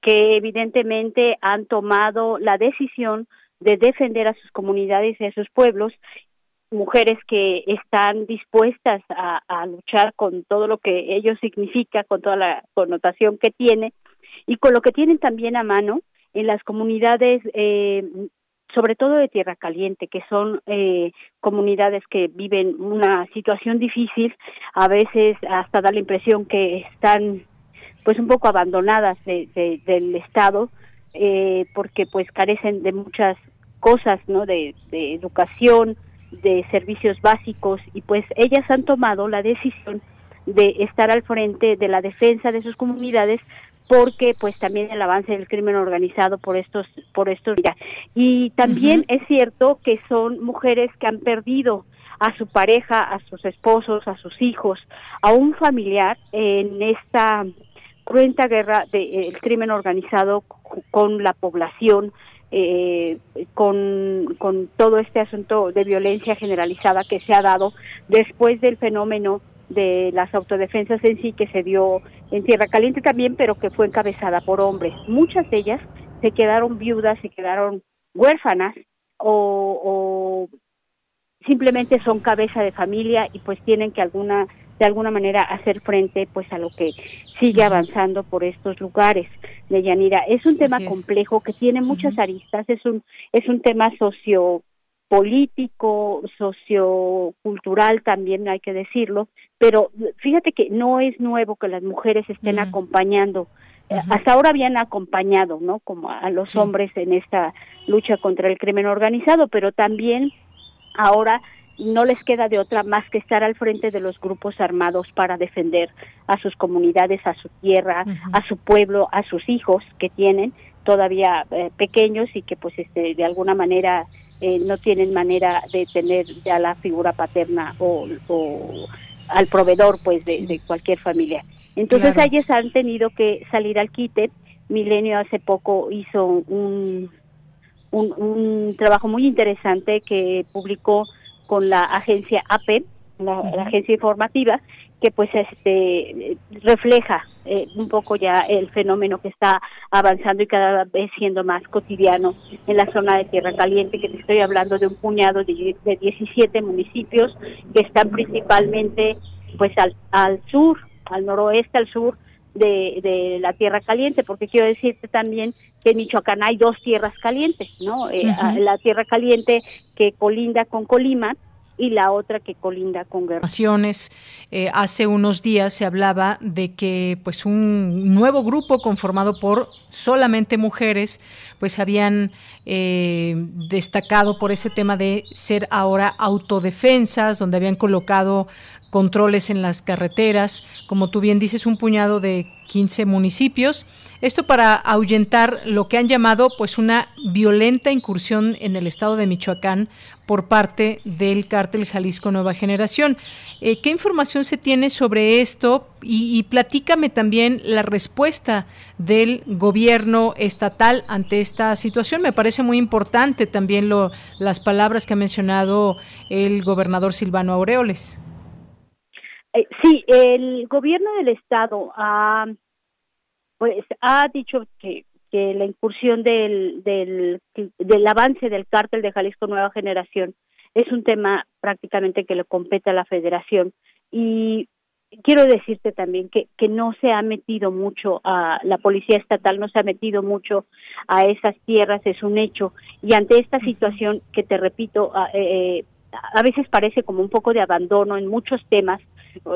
que evidentemente han tomado la decisión de defender a sus comunidades y a sus pueblos, mujeres que están dispuestas a, a luchar con todo lo que ello significa, con toda la connotación que tiene y con lo que tienen también a mano en las comunidades eh, sobre todo de Tierra Caliente, que son eh, comunidades que viven una situación difícil, a veces hasta da la impresión que están pues un poco abandonadas de, del Estado, eh, porque pues carecen de muchas cosas, ¿no? De, de educación, de servicios básicos, y pues ellas han tomado la decisión de estar al frente de la defensa de sus comunidades porque pues también el avance del crimen organizado por estos por estos y también es cierto que son mujeres que han perdido a su pareja, a sus esposos, a sus hijos, a un familiar en esta cruenta guerra del crimen organizado con la población, eh, con, con todo este asunto de violencia generalizada que se ha dado después del fenómeno de las autodefensas en sí que se dio en Tierra Caliente también, pero que fue encabezada por hombres. Muchas de ellas se quedaron viudas, se quedaron huérfanas o, simplemente son cabeza de familia y pues tienen que alguna de alguna manera hacer frente pues a lo que sigue avanzando por estos lugares de Yanira. Es un tema complejo que tiene muchas aristas, es un es un tema socio político, sociocultural también hay que decirlo, pero fíjate que no es nuevo que las mujeres estén acompañando. Eh, hasta ahora habían acompañado, ¿no? Como a los hombres en esta lucha contra el crimen organizado, pero también ahora no les queda de otra más que estar al frente de los grupos armados para defender a sus comunidades, a su tierra, a su pueblo, a sus hijos que tienen todavía eh, pequeños y que pues este de alguna manera eh, no tienen manera de tener ya la figura paterna o, al proveedor pues de, cualquier familia entonces ellos han tenido que salir al quite. Milenio hace poco hizo un, un, un trabajo muy interesante que publicó con la agencia AP la agencia informativa que pues este refleja eh, un poco ya el fenómeno que está avanzando y cada vez siendo más cotidiano en la zona de Tierra Caliente, que te estoy hablando de un puñado de, de 17 municipios que están principalmente pues al, al sur, al noroeste, al sur de, de, la tierra caliente, porque quiero decirte también que en Michoacán hay dos tierras calientes, ¿no? Eh, la tierra caliente que colinda con Colima y la otra que colinda con Guerrero. Eh, hace unos días se hablaba de que pues un nuevo grupo conformado por solamente mujeres pues habían eh, destacado por ese tema de ser ahora autodefensas, donde habían colocado controles en las carreteras, como tú bien dices, un puñado de 15 municipios. Esto para ahuyentar lo que han llamado pues una violenta incursión en el estado de Michoacán por parte del cártel Jalisco Nueva Generación. Eh, ¿Qué información se tiene sobre esto? Y, platícame también la respuesta del gobierno estatal ante esta situación. Me parece muy importante también lo, las palabras que ha mencionado el gobernador Silvano Aureoles. Eh, sí, el gobierno del estado ha, pues, ha dicho que, que la incursión del, del, del avance del cártel de Jalisco Nueva Generación es un tema prácticamente que le compete a la federación y quiero decirte también que, que no se ha metido mucho a la policía estatal, no se ha metido mucho a esas tierras, es un hecho. Y ante esta situación que te repito, eh, a veces parece como un poco de abandono en muchos temas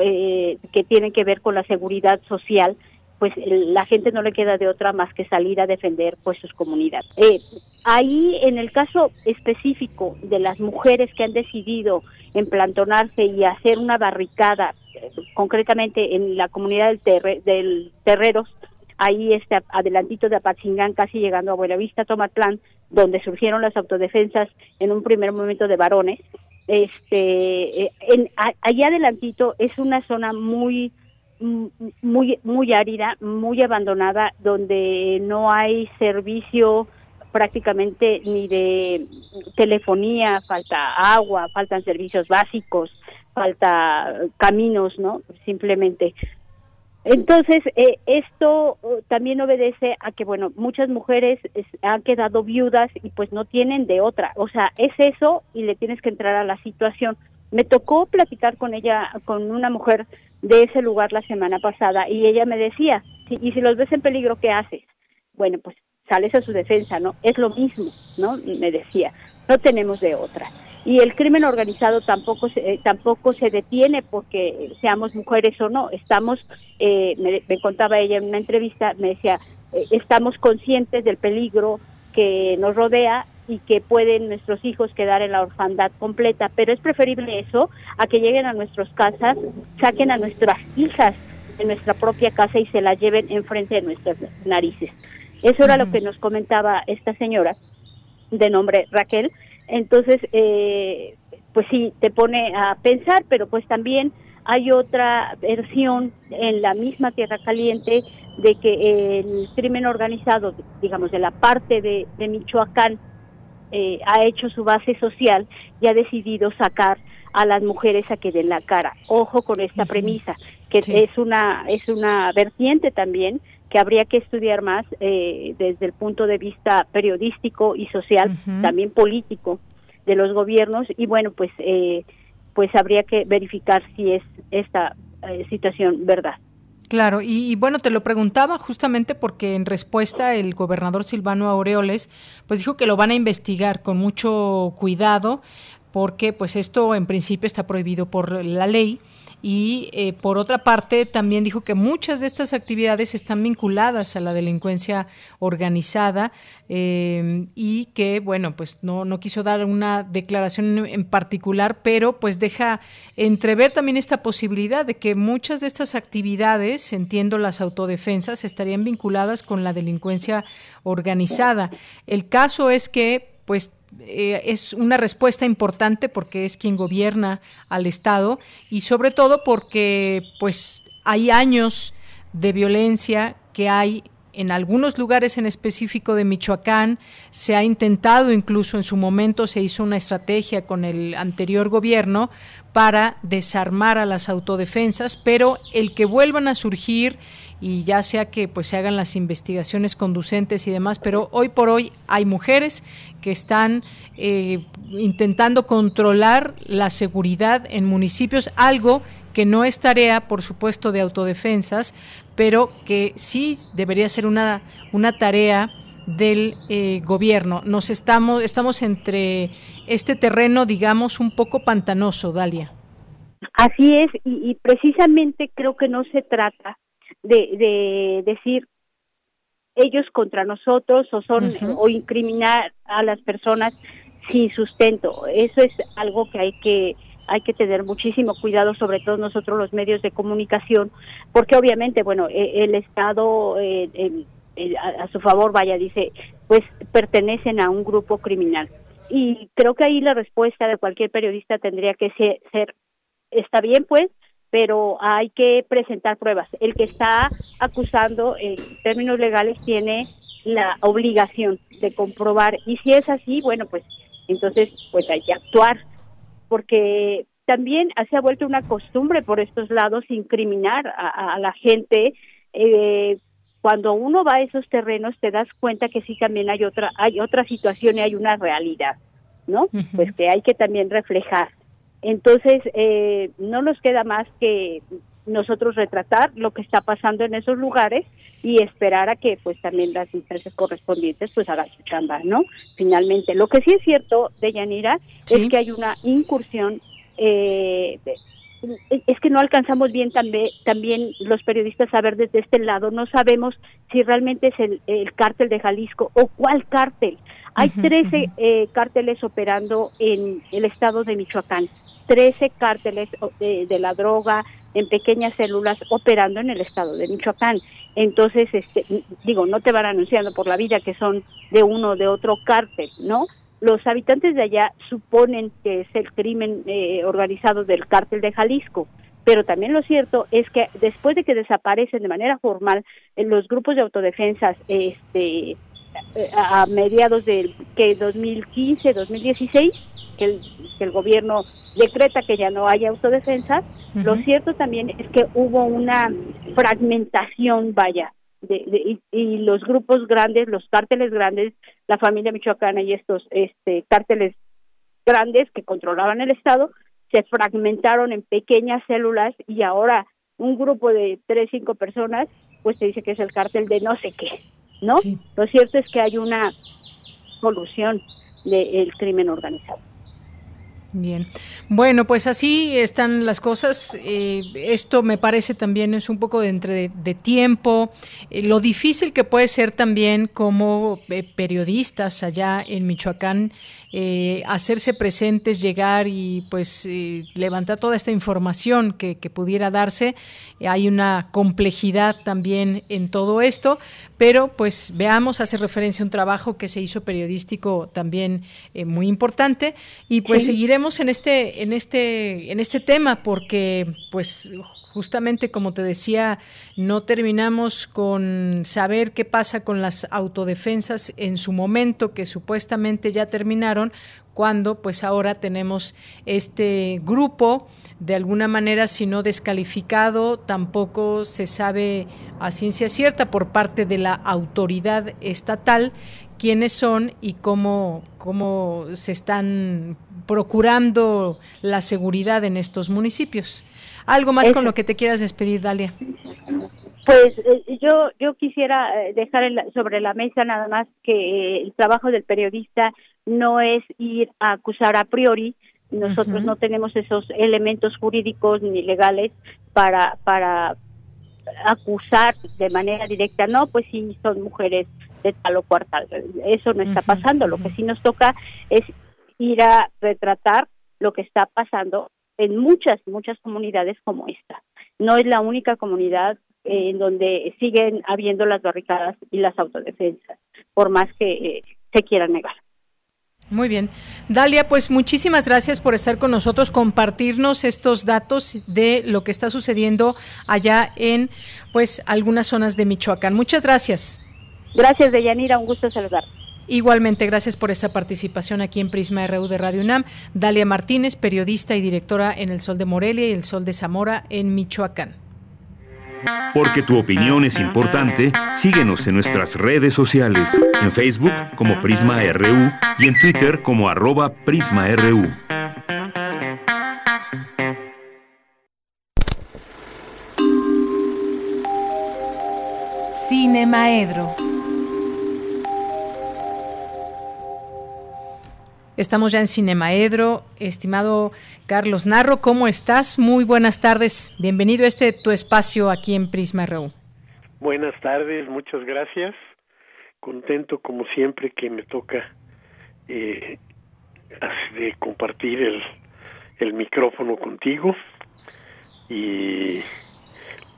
eh, que tienen que ver con la seguridad social, pues la gente no le queda de otra más que salir a defender pues sus comunidades. Eh, ahí en el caso específico de las mujeres que han decidido emplantonarse y hacer una barricada, eh, concretamente en la comunidad del, del Terreros, ahí este adelantito de Apatzingán, casi llegando a Buenavista, Tomatlán, donde surgieron las autodefensas en un primer momento de varones. Este, eh, en, allá adelantito es una zona muy muy muy árida, muy abandonada, donde no hay servicio prácticamente ni de telefonía, falta agua, faltan servicios básicos, falta caminos, ¿no? Simplemente. Entonces, eh, esto uh, también obedece a que, bueno, muchas mujeres han quedado viudas y pues no tienen de otra. O sea, es eso y le tienes que entrar a la situación. Me tocó platicar con ella, con una mujer de ese lugar la semana pasada y ella me decía, y si los ves en peligro, ¿qué haces? Bueno, pues sales a su defensa, ¿no? Es lo mismo, ¿no? Me decía, no tenemos de otra. Y el crimen organizado tampoco se, eh, tampoco se detiene porque seamos mujeres o no. Estamos, eh, me, contaba ella en una entrevista, me decía, eh, estamos conscientes del peligro que nos rodea y que pueden nuestros hijos quedar en la orfandad completa, pero es preferible eso a que lleguen a nuestras casas, saquen a nuestras hijas de nuestra propia casa y se las lleven enfrente de nuestras narices. Eso era lo que nos comentaba esta señora de nombre Raquel. Entonces, eh, pues sí, te pone a pensar, pero pues también hay otra versión en la misma Tierra Caliente de que el crimen organizado, digamos, de la parte de, de Michoacán, eh, ha hecho su base social y ha decidido sacar a las mujeres a que den la cara. Ojo con esta premisa, que es una es una vertiente también que habría que estudiar más eh, desde el punto de vista periodístico y social, también político de los gobiernos y bueno pues eh, pues habría que verificar si es esta situación verdad. Claro, y, bueno, te lo preguntaba justamente porque en respuesta el gobernador Silvano Aureoles pues dijo que lo van a investigar con mucho cuidado porque pues esto en principio está prohibido por la ley y eh, por otra parte también dijo que muchas de estas actividades están vinculadas a la delincuencia organizada eh, y que bueno pues no, no quiso dar una declaración en particular pero pues deja entrever también esta posibilidad de que muchas de estas actividades entiendo las autodefensas estarían vinculadas con la delincuencia organizada. El caso es que pues eh, es una respuesta importante porque es quien gobierna al Estado y sobre todo porque pues hay años de violencia que hay en algunos lugares en específico de Michoacán. Se ha intentado, incluso en su momento se hizo una estrategia con el anterior gobierno para desarmar a las autodefensas, pero el que vuelvan a surgir y ya sea que pues se hagan las investigaciones conducentes y demás, pero hoy por hoy hay mujeres que están eh, intentando controlar la seguridad en municipios, algo que no es tarea, por supuesto, de autodefensas, pero que sí debería ser una, una tarea del eh, gobierno. Nos estamos, estamos entre este terreno, digamos, un poco pantanoso, Dalia. Así es, y, precisamente creo que no se trata de, de decir ellos contra nosotros o son o incriminar a las personas sin sustento. Eso es algo que hay que hay que tener muchísimo cuidado, sobre todo nosotros los medios de comunicación, porque obviamente, bueno, e, el Estado eh, a, su favor, vaya, dice, pues pertenecen a un grupo criminal. Y creo que ahí la respuesta de cualquier periodista tendría que ser, está bien, pues, pero hay que presentar pruebas. El que está acusando en términos legales tiene la obligación de comprobar y si es así, bueno, pues entonces, pues hay que actuar, porque también se ha vuelto una costumbre por estos lados incriminar a, la gente. Eh, cuando uno va a esos terrenos te das cuenta que sí también hay otra hay otra situación y hay una realidad, ¿no? Pues que hay que también reflejar. Entonces, eh, no nos queda más que nosotros retratar lo que está pasando en esos lugares y esperar a que pues también las empresas correspondientes pues hagan su chamba, ¿no? Finalmente, lo que sí es cierto de Yanira es que hay una incursión eh, es que no alcanzamos bien también, también los periodistas a ver desde este lado, no sabemos si realmente es el, el cártel de Jalisco o cuál cártel. Hay 13 eh, cárteles operando en el estado de Michoacán, 13 cárteles de, de, la droga en pequeñas células operando en el estado de Michoacán. Entonces, este, digo, no te van anunciando por la vida que son de uno o de otro cártel, ¿no? Los habitantes de allá suponen que es el crimen eh, organizado del cártel de Jalisco, pero también lo cierto es que después de que desaparecen de manera formal en los grupos de autodefensas este a mediados del que 2015 2016 que el, que el gobierno decreta que ya no haya autodefensa lo cierto también es que hubo una fragmentación vaya de, de, y, los grupos grandes, los cárteles grandes, la familia michoacana y estos este, cárteles grandes que controlaban el Estado, se fragmentaron en pequeñas células y ahora un grupo de tres, cinco personas, pues se dice que es el cártel de no sé qué, ¿no? Lo cierto es que hay una solución del crimen organizado. Bien, bueno, pues así están las cosas. Eh, esto me parece también es un poco de entre de, tiempo, eh, lo difícil que puede ser también como eh, periodistas allá en Michoacán eh, hacerse presentes, llegar y pues eh, levantar toda esta información que, pudiera darse. Hay una complejidad también en todo esto, pero pues veamos, hace referencia a un trabajo que se hizo periodístico también eh, muy importante y pues seguiremos en este, en este, en este tema porque pues justamente como te decía, no terminamos con saber qué pasa con las autodefensas en su momento, que supuestamente ya terminaron, cuando pues ahora tenemos este grupo, de alguna manera, si no descalificado, tampoco se sabe a ciencia cierta por parte de la autoridad estatal quiénes son y cómo, cómo se están procurando la seguridad en estos municipios. ¿Algo más con lo que te quieras despedir, Dalia? Pues eh, yo yo quisiera eh, dejar sobre la mesa nada más que eh, el trabajo del periodista no es ir a acusar a priori. Nosotros no tenemos esos elementos jurídicos ni legales para para acusar de manera directa. No, pues sí son mujeres de tal o cuartal. Eso no está pasando. Lo que sí nos toca es ir a retratar lo que está pasando en muchas, muchas comunidades como esta. No es la única comunidad en donde siguen habiendo las barricadas y las autodefensas, por más que eh, se quieran negar. Muy bien. Dalia, pues muchísimas gracias por estar con nosotros, compartirnos estos datos de lo que está sucediendo allá en pues algunas zonas de Michoacán. Muchas gracias. Gracias, Deyanira, un gusto saludar. Igualmente, gracias por esta participación aquí en Prisma RU de Radio UNAM. Dalia Martínez, periodista y directora en El Sol de Morelia y El Sol de Zamora en Michoacán. Porque tu opinión es importante, síguenos en nuestras redes sociales, en Facebook como Prisma RU y en Twitter como arroba PrismaRU. Cine Maedro. Estamos ya en Cinemaedro. Estimado Carlos Narro, ¿cómo estás? Muy buenas tardes. Bienvenido a este tu espacio aquí en Prisma RU. Buenas tardes, muchas gracias. Contento como siempre que me toca eh, de compartir el, el micrófono contigo y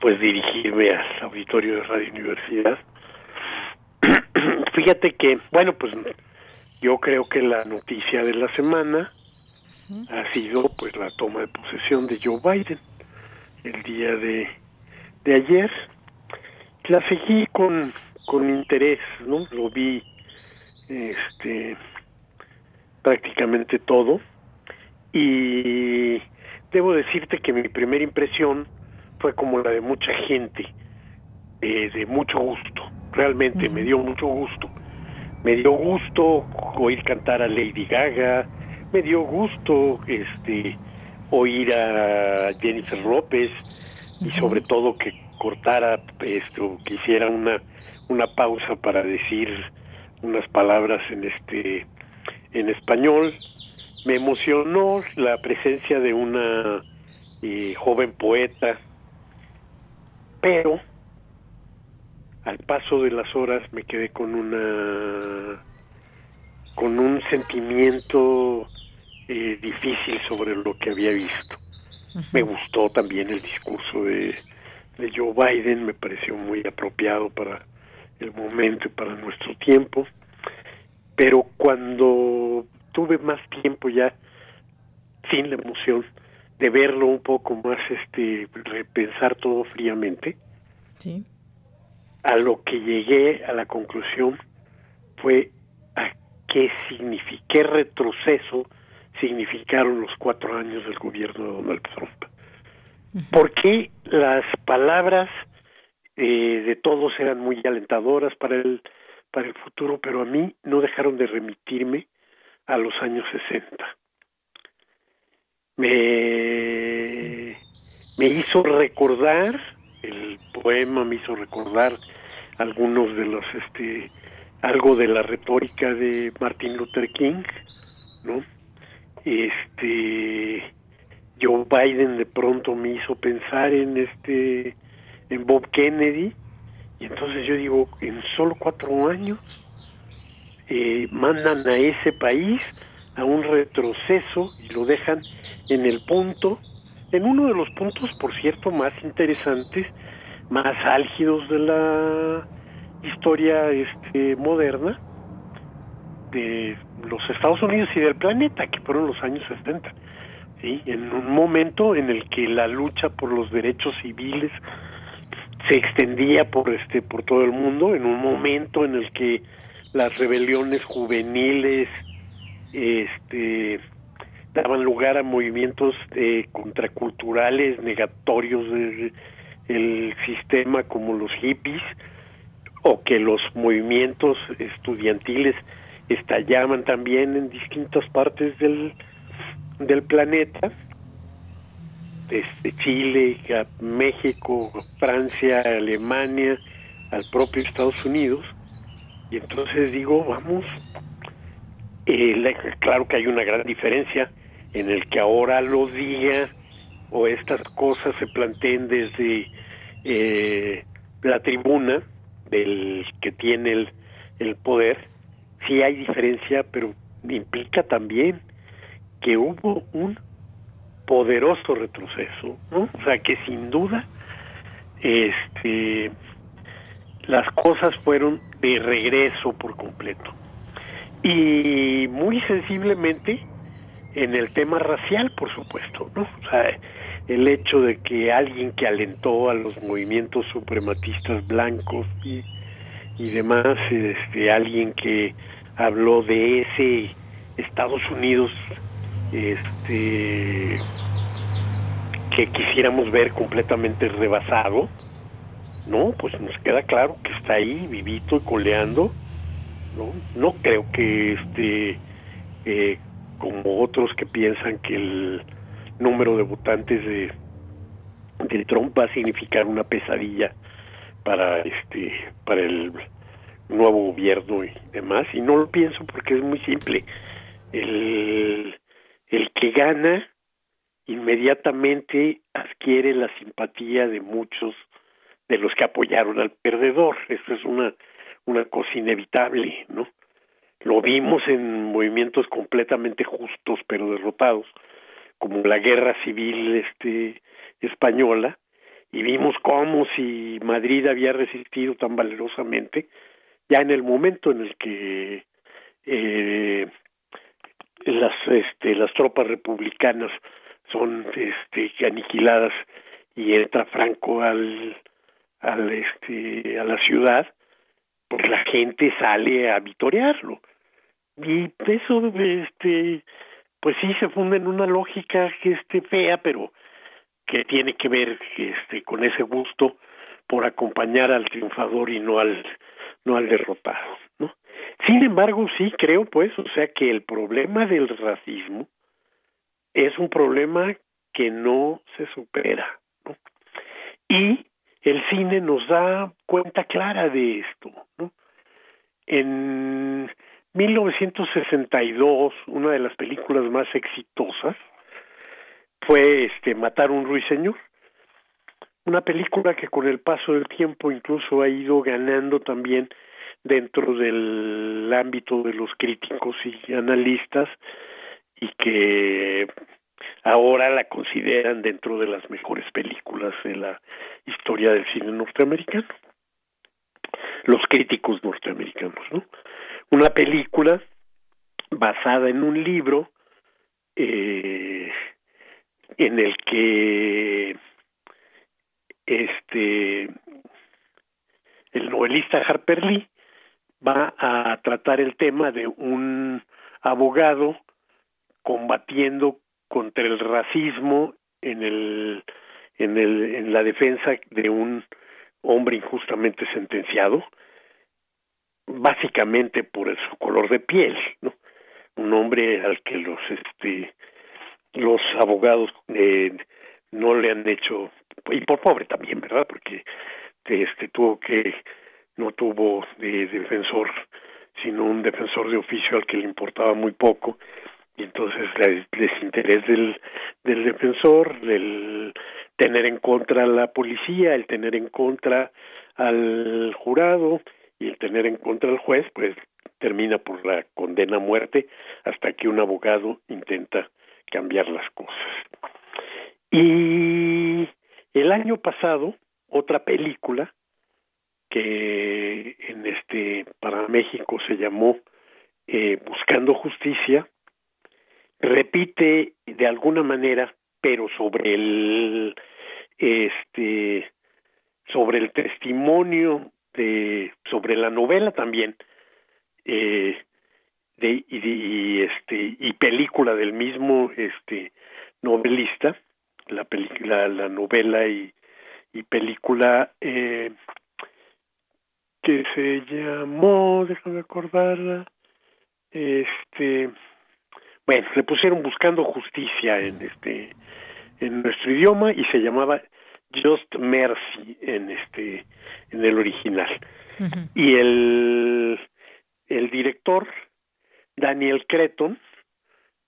pues dirigirme al auditorio de Radio Universidad. Fíjate que, bueno, pues yo creo que la noticia de la semana ha sido pues la toma de posesión de Joe Biden el día de, de ayer. La seguí con, con interés, ¿no? Lo vi este prácticamente todo. Y debo decirte que mi primera impresión fue como la de mucha gente, eh, de mucho gusto, realmente me dio mucho gusto me dio gusto oír cantar a Lady Gaga, me dio gusto este oír a Jennifer López, y sobre todo que cortara esto, que hiciera una, una pausa para decir unas palabras en este en español. Me emocionó la presencia de una eh, joven poeta, pero al paso de las horas me quedé con una con un sentimiento eh, difícil sobre lo que había visto. Me gustó también el discurso de, de Joe Biden, me pareció muy apropiado para el momento y para nuestro tiempo, pero cuando tuve más tiempo ya sin la emoción de verlo un poco más, este, repensar todo fríamente, sí. A lo que llegué a la conclusión fue a qué significa, qué retroceso significaron los cuatro años del gobierno de Donald Trump. Porque las palabras eh, de todos eran muy alentadoras para el para el futuro, pero a mí no dejaron de remitirme a los años 60. Me, me hizo recordar, el poema me hizo recordar algunos de los, este, algo de la retórica de Martin Luther King, ¿no? Este, Joe Biden de pronto me hizo pensar en este, en Bob Kennedy, y entonces yo digo, en solo cuatro años eh, mandan a ese país a un retroceso y lo dejan en el punto, en uno de los puntos, por cierto, más interesantes, más álgidos de la historia este, moderna de los Estados Unidos y del planeta, que fueron los años 70. ¿sí? En un momento en el que la lucha por los derechos civiles se extendía por este por todo el mundo en un momento en el que las rebeliones juveniles este daban lugar a movimientos eh, contraculturales negatorios del sistema como los hippies o que los movimientos estudiantiles estallaban también en distintas partes del, del planeta desde Chile, México, Francia, Alemania, al propio Estados Unidos. Y entonces digo, vamos, eh, claro que hay una gran diferencia en el que ahora lo diga o estas cosas se planteen desde eh, la tribuna del que tiene el, el poder, sí hay diferencia, pero implica también que hubo un poderoso retroceso, ¿no? O sea que sin duda este las cosas fueron de regreso por completo. Y muy sensiblemente en el tema racial, por supuesto, ¿no? O sea, el hecho de que alguien que alentó a los movimientos suprematistas blancos y, demás, este, alguien que habló de ese Estados Unidos este que quisiéramos ver completamente rebasado, no, pues nos queda claro que está ahí vivito y coleando, no, no creo que este eh, como otros que piensan que el número de votantes de Trump va a significar una pesadilla para este para el nuevo gobierno y demás y no lo pienso porque es muy simple el el que gana inmediatamente adquiere la simpatía de muchos de los que apoyaron al perdedor. Esto es una, una cosa inevitable, ¿no? Lo vimos en movimientos completamente justos pero derrotados, como la guerra civil este, española, y vimos cómo si Madrid había resistido tan valerosamente, ya en el momento en el que eh, las este las tropas republicanas son este aniquiladas y entra Franco al al este a la ciudad pues la gente sale a vitorearlo y eso este pues sí se funda en una lógica que esté fea pero que tiene que ver este con ese gusto por acompañar al triunfador y no al no al derrotado no sin embargo, sí creo, pues, o sea, que el problema del racismo es un problema que no se supera. Y el cine nos da cuenta clara de esto. ¿no? En 1962, una de las películas más exitosas fue este Matar un ruiseñor. Una película que con el paso del tiempo incluso ha ido ganando también dentro del ámbito de los críticos y analistas y que ahora la consideran dentro de las mejores películas de la historia del cine norteamericano. Los críticos norteamericanos, ¿no? Una película basada en un libro eh, en el que este el novelista Harper Lee va a tratar el tema de un abogado combatiendo contra el racismo en el en el en la defensa de un hombre injustamente sentenciado básicamente por su color de piel no un hombre al que los este los abogados eh, no le han hecho y por pobre también verdad porque este tuvo que no tuvo de defensor sino un defensor de oficio al que le importaba muy poco. Y entonces el desinterés del, del defensor, el tener en contra a la policía, el tener en contra al jurado y el tener en contra al juez, pues termina por la condena a muerte hasta que un abogado intenta cambiar las cosas. Y el año pasado, otra película que en este para México se llamó eh, Buscando Justicia, repite de alguna manera, pero sobre el este sobre el testimonio de sobre la novela también eh, de, y, este y película del mismo este novelista la película la novela y, y película eh, que se llamó déjame acordarla este bueno, le pusieron buscando justicia en este en nuestro idioma y se llamaba Just Mercy en este en el original. Y el el director Daniel Creton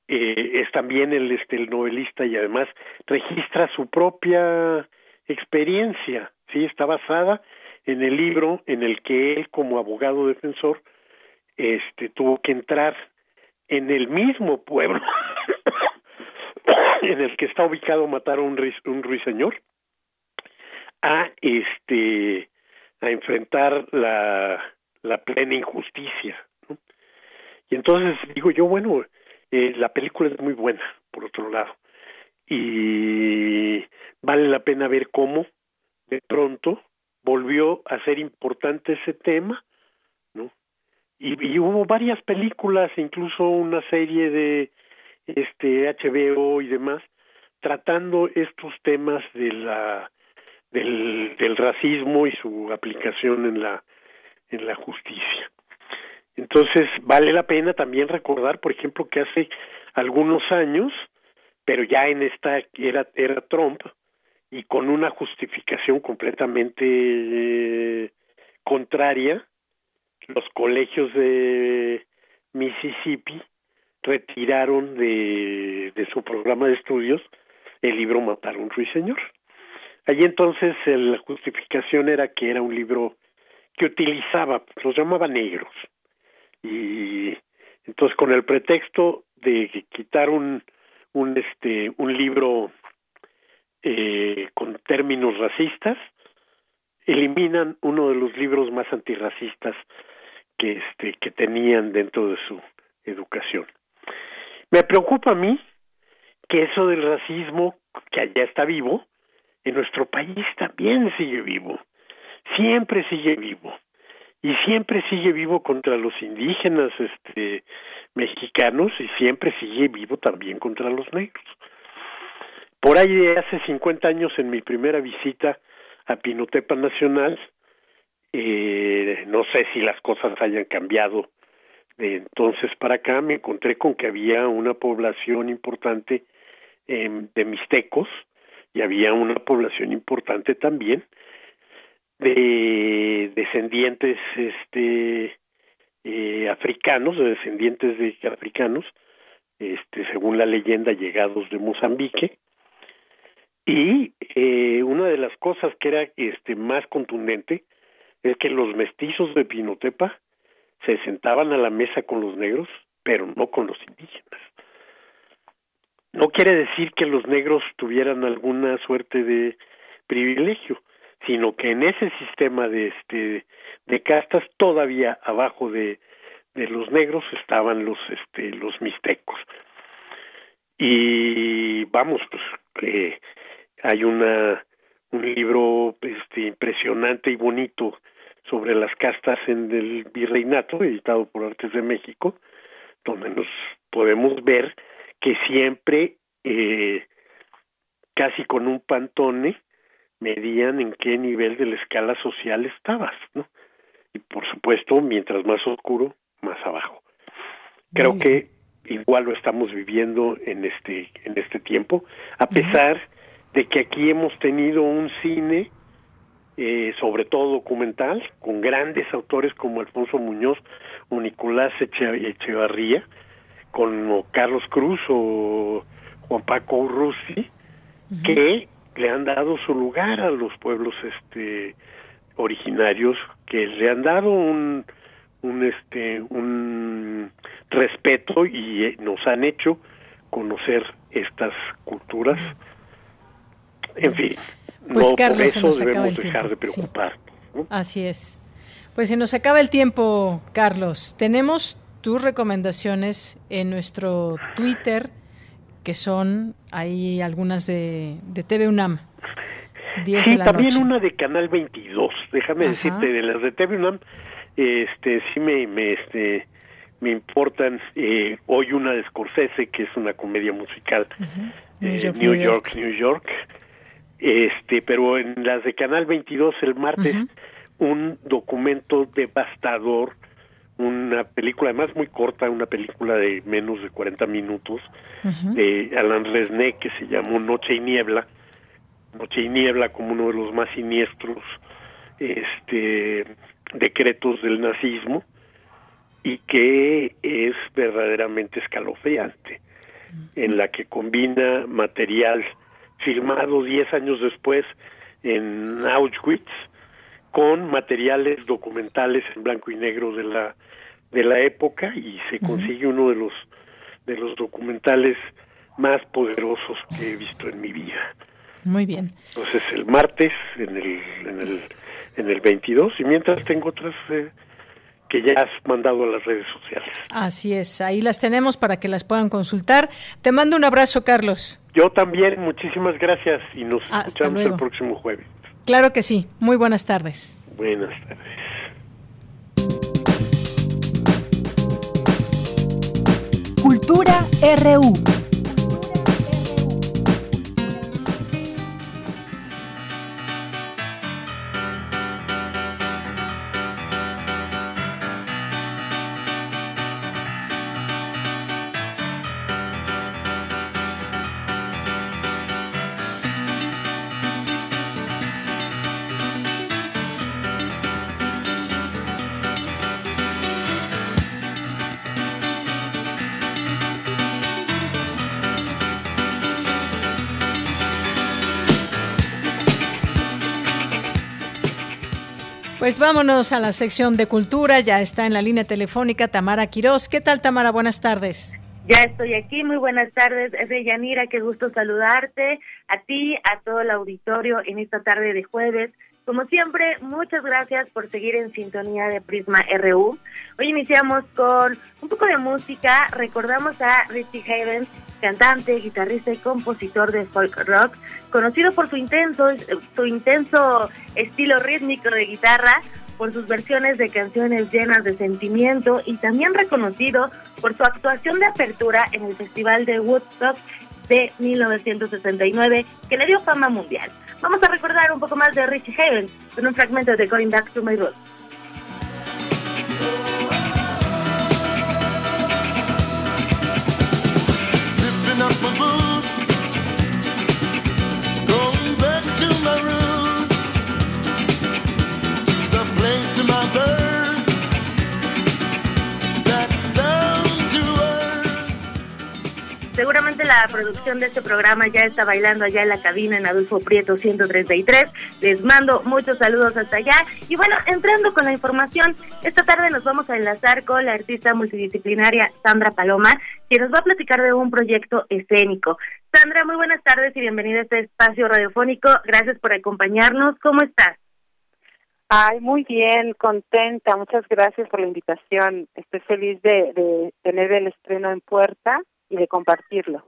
eh, es también el este el novelista y además registra su propia experiencia, sí, está basada en el libro en el que él como abogado defensor este tuvo que entrar en el mismo pueblo en el que está ubicado matar a un, un ruiseñor a este a enfrentar la, la plena injusticia y entonces digo yo bueno eh, la película es muy buena por otro lado y vale la pena ver cómo de pronto volvió a ser importante ese tema y, hubo varias películas, incluso una serie de este HBO y demás, tratando estos temas de la del, del racismo y su aplicación en la en la justicia. Entonces vale la pena también recordar, por ejemplo, que hace algunos años, pero ya en esta era era Trump y con una justificación completamente eh, contraria, los colegios de Mississippi retiraron de, de su programa de estudios el libro Matar un ruiseñor. Allí entonces la justificación era que era un libro que utilizaba, los llamaba negros. Y entonces con el pretexto de quitar un, un, este, un libro eh, con términos racistas, eliminan uno de los libros más antirracistas que este que tenían dentro de su educación. Me preocupa a mí que eso del racismo que allá está vivo, en nuestro país también sigue vivo, siempre sigue vivo y siempre sigue vivo contra los indígenas este mexicanos y siempre sigue vivo también contra los negros. Por ahí de hace 50 años en mi primera visita a Pinotepa Nacional eh, no sé si las cosas hayan cambiado de entonces para acá. Me encontré con que había una población importante eh, de mixtecos y había una población importante también de descendientes este eh, africanos, de descendientes de africanos, este, según la leyenda, llegados de Mozambique. Y eh, una de las cosas que era este, más contundente es que los mestizos de Pinotepa se sentaban a la mesa con los negros, pero no con los indígenas. No quiere decir que los negros tuvieran alguna suerte de privilegio, sino que en ese sistema de este de castas todavía abajo de, de los negros estaban los este los mixtecos. Y vamos pues que hay una un libro este impresionante y bonito sobre las castas en el virreinato editado por Artes de México donde nos podemos ver que siempre eh, casi con un pantone medían en qué nivel de la escala social estabas, ¿no? Y por supuesto, mientras más oscuro, más abajo. Creo que igual lo estamos viviendo en este en este tiempo, a pesar de que aquí hemos tenido un cine eh, sobre todo documental, con grandes autores como Alfonso Muñoz o Nicolás Echevarría, como Carlos Cruz o Juan Paco Urrusi, que le han dado su lugar a los pueblos este originarios que le han dado un un este un respeto y eh, nos han hecho conocer estas culturas en fin pues no Carlos, por se eso acaba debemos el dejar tiempo, de preocuparnos ¿no? Así es. Pues se nos acaba el tiempo, Carlos. Tenemos tus recomendaciones en nuestro Twitter, que son ahí algunas de, de TV UNAM. 10 sí de la también noche. una de Canal 22 déjame Ajá. decirte de las de TV UNAM este sí me me este me importan eh, hoy una de Scorsese que es una comedia musical New eh, York, New, New York, New York este pero en las de Canal 22 el martes un documento devastador una película además muy corta una película de menos de 40 minutos de Alan Resnais que se llamó Noche y Niebla. Noche y Niebla como uno de los más siniestros este decretos del nazismo y que es verdaderamente escalofriante en la que combina material filmado 10 años después en Auschwitz con materiales documentales en blanco y negro de la de la época y se consigue uno de los de los documentales más poderosos que he visto en mi vida. Muy bien. Entonces el martes en el en el en el 22 y mientras tengo otras eh, que ya has mandado a las redes sociales. Así es, ahí las tenemos para que las puedan consultar. Te mando un abrazo, Carlos. Yo también, muchísimas gracias y nos Hasta escuchamos luego. el próximo jueves. Claro que sí. Muy buenas tardes. Buenas tardes. Cultura RU. Pues vámonos a la sección de cultura. Ya está en la línea telefónica Tamara Quirós. ¿Qué tal, Tamara? Buenas tardes. Ya estoy aquí, muy buenas tardes, Deyanira, qué gusto saludarte, a ti, a todo el auditorio en esta tarde de jueves. Como siempre, muchas gracias por seguir en sintonía de Prisma RU. Hoy iniciamos con un poco de música, recordamos a Richie Havens, cantante, guitarrista y compositor de folk rock, conocido por su intenso, su intenso estilo rítmico de guitarra, por sus versiones de canciones llenas de sentimiento y también reconocido por su actuación de apertura en el Festival de Woodstock de 1969, que le dio fama mundial. Vamos a recordar un poco más de Richie Havens con un fragmento de Going Back to My. place in my blood. Seguramente la producción de este programa ya está bailando allá en la cabina en Adolfo Prieto 133. Les mando muchos saludos hasta allá. Y bueno, entrando con la información, esta tarde nos vamos a enlazar con la artista multidisciplinaria Sandra Paloma, que nos va a platicar de un proyecto escénico. Sandra, muy buenas tardes y bienvenida a este espacio radiofónico. Gracias por acompañarnos. ¿Cómo estás? Ay, muy bien, contenta. Muchas gracias por la invitación. Estoy feliz de, tener el estreno en puerta y de compartirlo.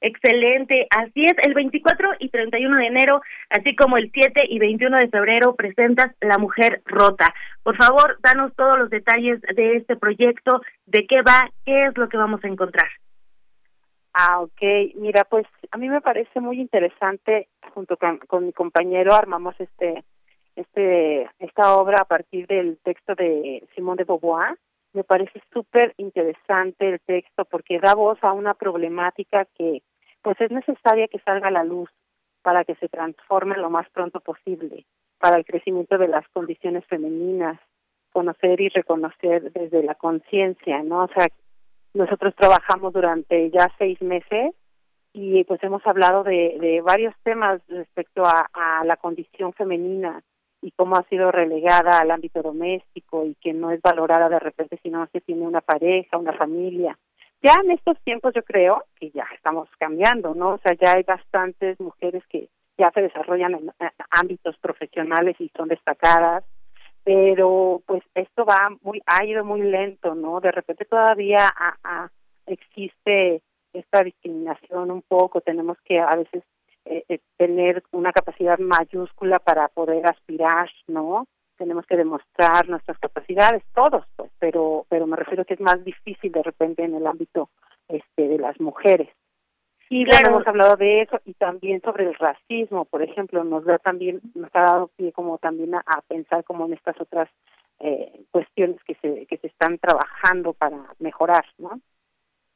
Excelente, así es, el 24 y 31 de enero, así como el 7 y 21 de febrero, presentas La Mujer Rota. Por favor, danos todos los detalles de este proyecto, de qué va, qué es lo que vamos a encontrar. Ah, ok. Mira, pues a mí me parece muy interesante, junto con, con mi compañero armamos este este esta obra a partir del texto de Simón de Beauvoir. Me parece súper interesante el texto porque da voz a una problemática que pues es necesaria que salga a la luz para que se transforme lo más pronto posible, para el crecimiento de las condiciones femeninas, conocer y reconocer desde la conciencia, ¿no? O sea, nosotros trabajamos durante ya seis meses y pues hemos hablado de, de varios temas respecto a, a la condición femenina, y cómo ha sido relegada al ámbito doméstico y que no es valorada de repente si no se tiene una pareja, una familia. Ya en estos tiempos yo creo que ya estamos cambiando, ¿no? O sea, ya hay bastantes mujeres que ya se desarrollan en ámbitos profesionales y son destacadas, pero pues esto va muy, ha ido muy lento, ¿no? De repente todavía existe esta discriminación un poco, tenemos que a veces eh, eh, tener una capacidad mayúscula para poder aspirar, ¿no? Tenemos que demostrar nuestras capacidades, todos, pues, pero, pero me refiero que es más difícil de repente en el ámbito este de las mujeres. Y claro. hemos hablado de eso y también sobre el racismo, por ejemplo, nos da también, nos ha dado pie como también a, pensar como en estas otras eh, cuestiones que se, que se están trabajando para mejorar, ¿no?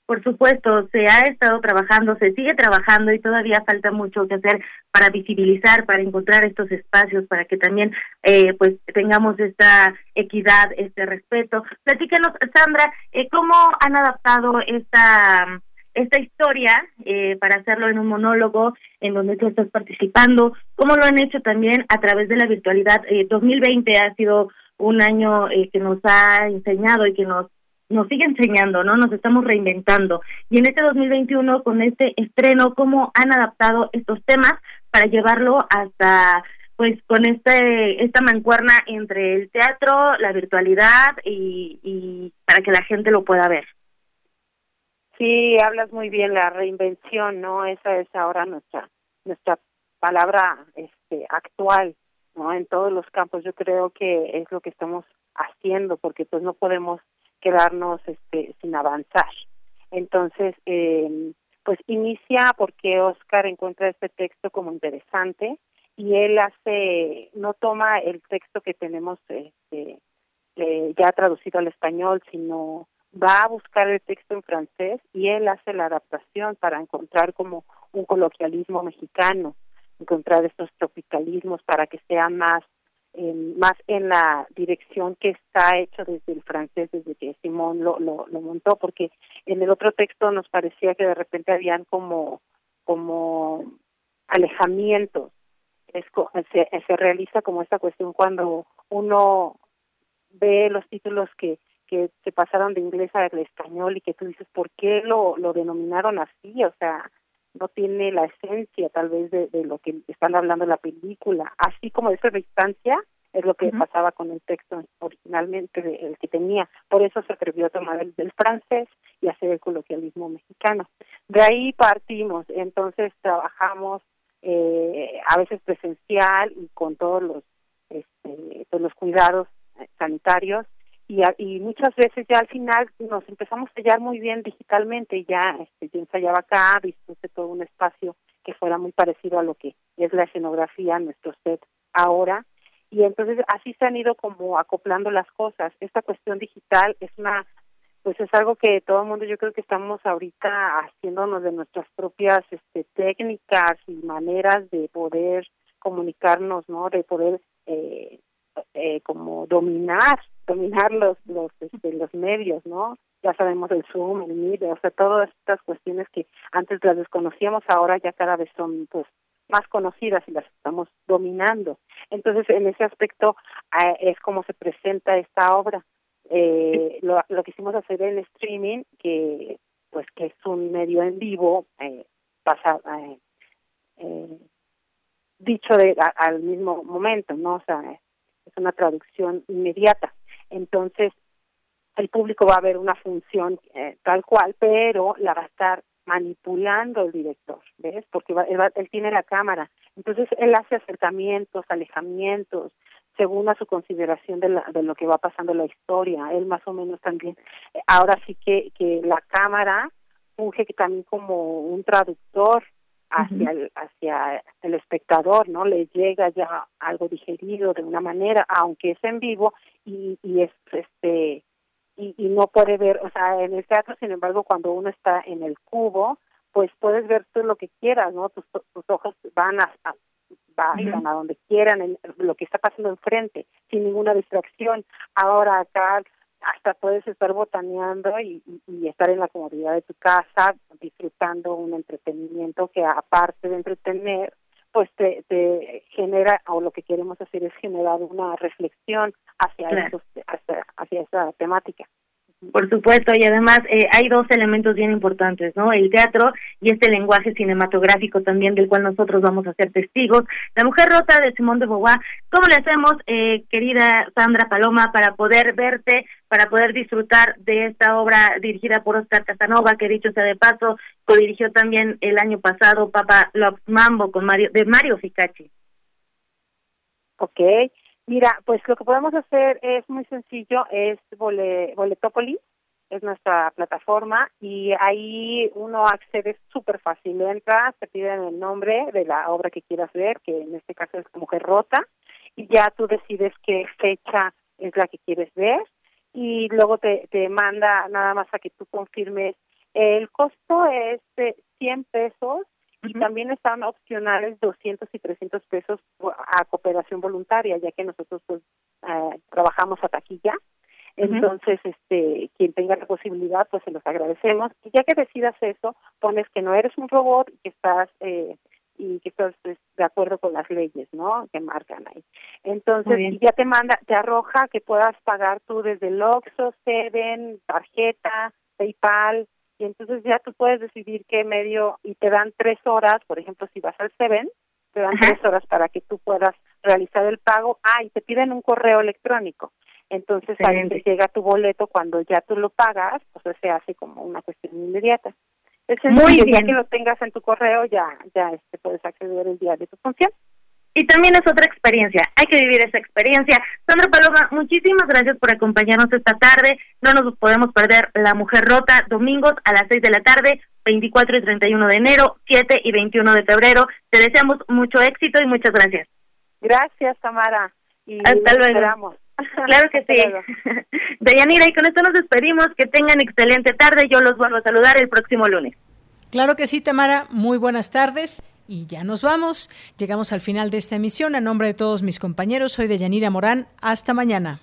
Por supuesto, se ha estado trabajando, se sigue trabajando y todavía falta mucho que hacer para visibilizar, para encontrar estos espacios, para que también eh, pues tengamos esta equidad, este respeto. Platícanos, Sandra, eh, ¿cómo han adaptado esta esta historia eh, para hacerlo en un monólogo en donde tú estás participando? ¿Cómo lo han hecho también a través de la virtualidad? 2020 ha sido un año que nos ha enseñado y que nos nos sigue enseñando, ¿no? Nos estamos reinventando. Y en este 2021, con este estreno, ¿cómo han adaptado estos temas para llevarlo hasta, pues, con este esta mancuerna entre el teatro, la virtualidad y, y para que la gente lo pueda ver? Sí, hablas muy bien, la reinvención, ¿no? Esa es ahora nuestra nuestra palabra este actual, ¿no? En todos los campos yo creo que es lo que estamos haciendo porque pues no podemos quedarnos este, sin avanzar. Entonces, eh, pues inicia porque Oscar encuentra este texto como interesante y él hace, no toma el texto que tenemos este, eh, ya traducido al español, sino va a buscar el texto en francés y él hace la adaptación para encontrar como un coloquialismo mexicano, encontrar estos tropicalismos para que sea más más en la dirección que está hecho desde el francés, desde que Simón lo, lo, lo, montó, porque en el otro texto nos parecía que de repente habían como, como alejamientos. Es, se, se realiza como esta cuestión cuando uno ve los títulos que que se pasaron de inglés al español y que tú dices, ¿por qué lo, lo denominaron así? O sea, no tiene la esencia tal vez de, de, lo que están hablando en la película, así como esa distancia es lo que pasaba con el texto originalmente el que tenía, por eso se atrevió a tomar el del francés y hacer el coloquialismo mexicano. De ahí partimos, entonces trabajamos eh, a veces presencial y con todos los este, todos los cuidados sanitarios y, y muchas veces ya al final nos empezamos a hallar muy bien digitalmente ya este, yo ensayaba acá dispuse todo un espacio que fuera muy parecido a lo que es la escenografía nuestro set ahora. Y entonces así se han ido como acoplando las cosas. Esta cuestión digital es una pues es algo que todo el mundo yo creo que estamos ahorita haciéndonos de nuestras propias este técnicas y maneras de poder comunicarnos no de poder eh, eh, como dominar dominar los los este, los medios, ¿no? Ya sabemos el Zoom, el Meet, o sea, todas estas cuestiones que antes las desconocíamos, ahora ya cada vez son pues más conocidas y las estamos dominando. Entonces, en ese aspecto es como se presenta esta obra. Eh, lo, lo quisimos hacer en streaming, que pues que es un medio en vivo, eh, pasa, eh, eh, dicho de, al mismo momento, ¿no? O sea, una traducción inmediata. Entonces, el público va a ver una función eh, tal cual, pero la va a estar manipulando el director, ¿ves? Porque él, tiene la cámara. Entonces, él hace acercamientos, alejamientos, según a su consideración de, la, de lo que va pasando en la historia. Él más o menos también. Ahora sí que, que la cámara funge también como un traductor hacia el, hacia el espectador, ¿no? Le llega ya algo digerido de una manera, aunque es en vivo y, y es este y, y no puede ver, o sea, en el teatro, sin embargo, cuando uno está en el cubo, pues puedes ver todo lo que quieras, ¿no? Tus, tus ojos van a, a a donde quieran, en, lo que está pasando enfrente, sin ninguna distracción. Ahora acá hasta puedes estar botaneando y, y, estar en la comodidad de tu casa disfrutando un entretenimiento que aparte de entretener pues te, te genera o lo que queremos hacer es generar una reflexión hacia esos, hacia, hacia esa temática por supuesto, y además eh, hay dos elementos bien importantes, ¿no? El teatro y este lenguaje cinematográfico también del cual nosotros vamos a ser testigos. La mujer rota de Simón de Beauvoir, ¿cómo le hacemos, eh, querida Sandra Paloma, para poder verte, para poder disfrutar de esta obra dirigida por Oscar Casanova, que dicho sea de paso, co-dirigió también el año pasado Papa Love Mambo con Mario, de Mario Ficacci? Ok, Mira, pues lo que podemos hacer es muy sencillo, es Bole, Boletópolis, es nuestra plataforma y ahí uno accede súper fácil, entra, te piden el nombre de la obra que quieras ver, que en este caso es Mujer Rota, y ya tú decides qué fecha es la que quieres ver y luego te, te manda nada más a que tú confirmes. El costo es de 100 pesos y también están opcionales 200 y 300 pesos a cooperación voluntaria, ya que nosotros pues eh, trabajamos a taquilla. Entonces, este, quien tenga la posibilidad, pues se los agradecemos. Y ya que decidas eso, pones que no eres un robot y que estás eh, y que estás pues, de acuerdo con las leyes, ¿no? Que marcan ahí. Entonces, ya te manda, te arroja que puedas pagar tú desde el Oxxo, Seven, tarjeta, PayPal, y entonces ya tú puedes decidir qué medio y te dan tres horas, por ejemplo, si vas al Seven, te dan tres horas para que tú puedas realizar el pago. Ah, y te piden un correo electrónico. Entonces ahí te llega tu boleto cuando ya tú lo pagas, pues se hace como una cuestión inmediata. Es Muy bien. Ya que lo tengas en tu correo, ya ya este puedes acceder el día de tu función y también es otra experiencia. Hay que vivir esa experiencia. Sandra Paloma, muchísimas gracias por acompañarnos esta tarde. No nos podemos perder La Mujer Rota, domingos a las 6 de la tarde, 24 y 31 de enero, 7 y 21 de febrero. Te deseamos mucho éxito y muchas gracias. Gracias, Tamara. Y Hasta luego. Claro que sí. Deyanira, y con esto nos despedimos. Que tengan excelente tarde. Yo los vuelvo a saludar el próximo lunes. Claro que sí, Tamara. Muy buenas tardes. Y ya nos vamos. Llegamos al final de esta emisión. A nombre de todos mis compañeros, soy de Yanira Morán. Hasta mañana.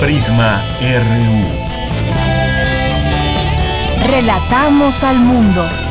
Prisma RU. Relatamos al mundo.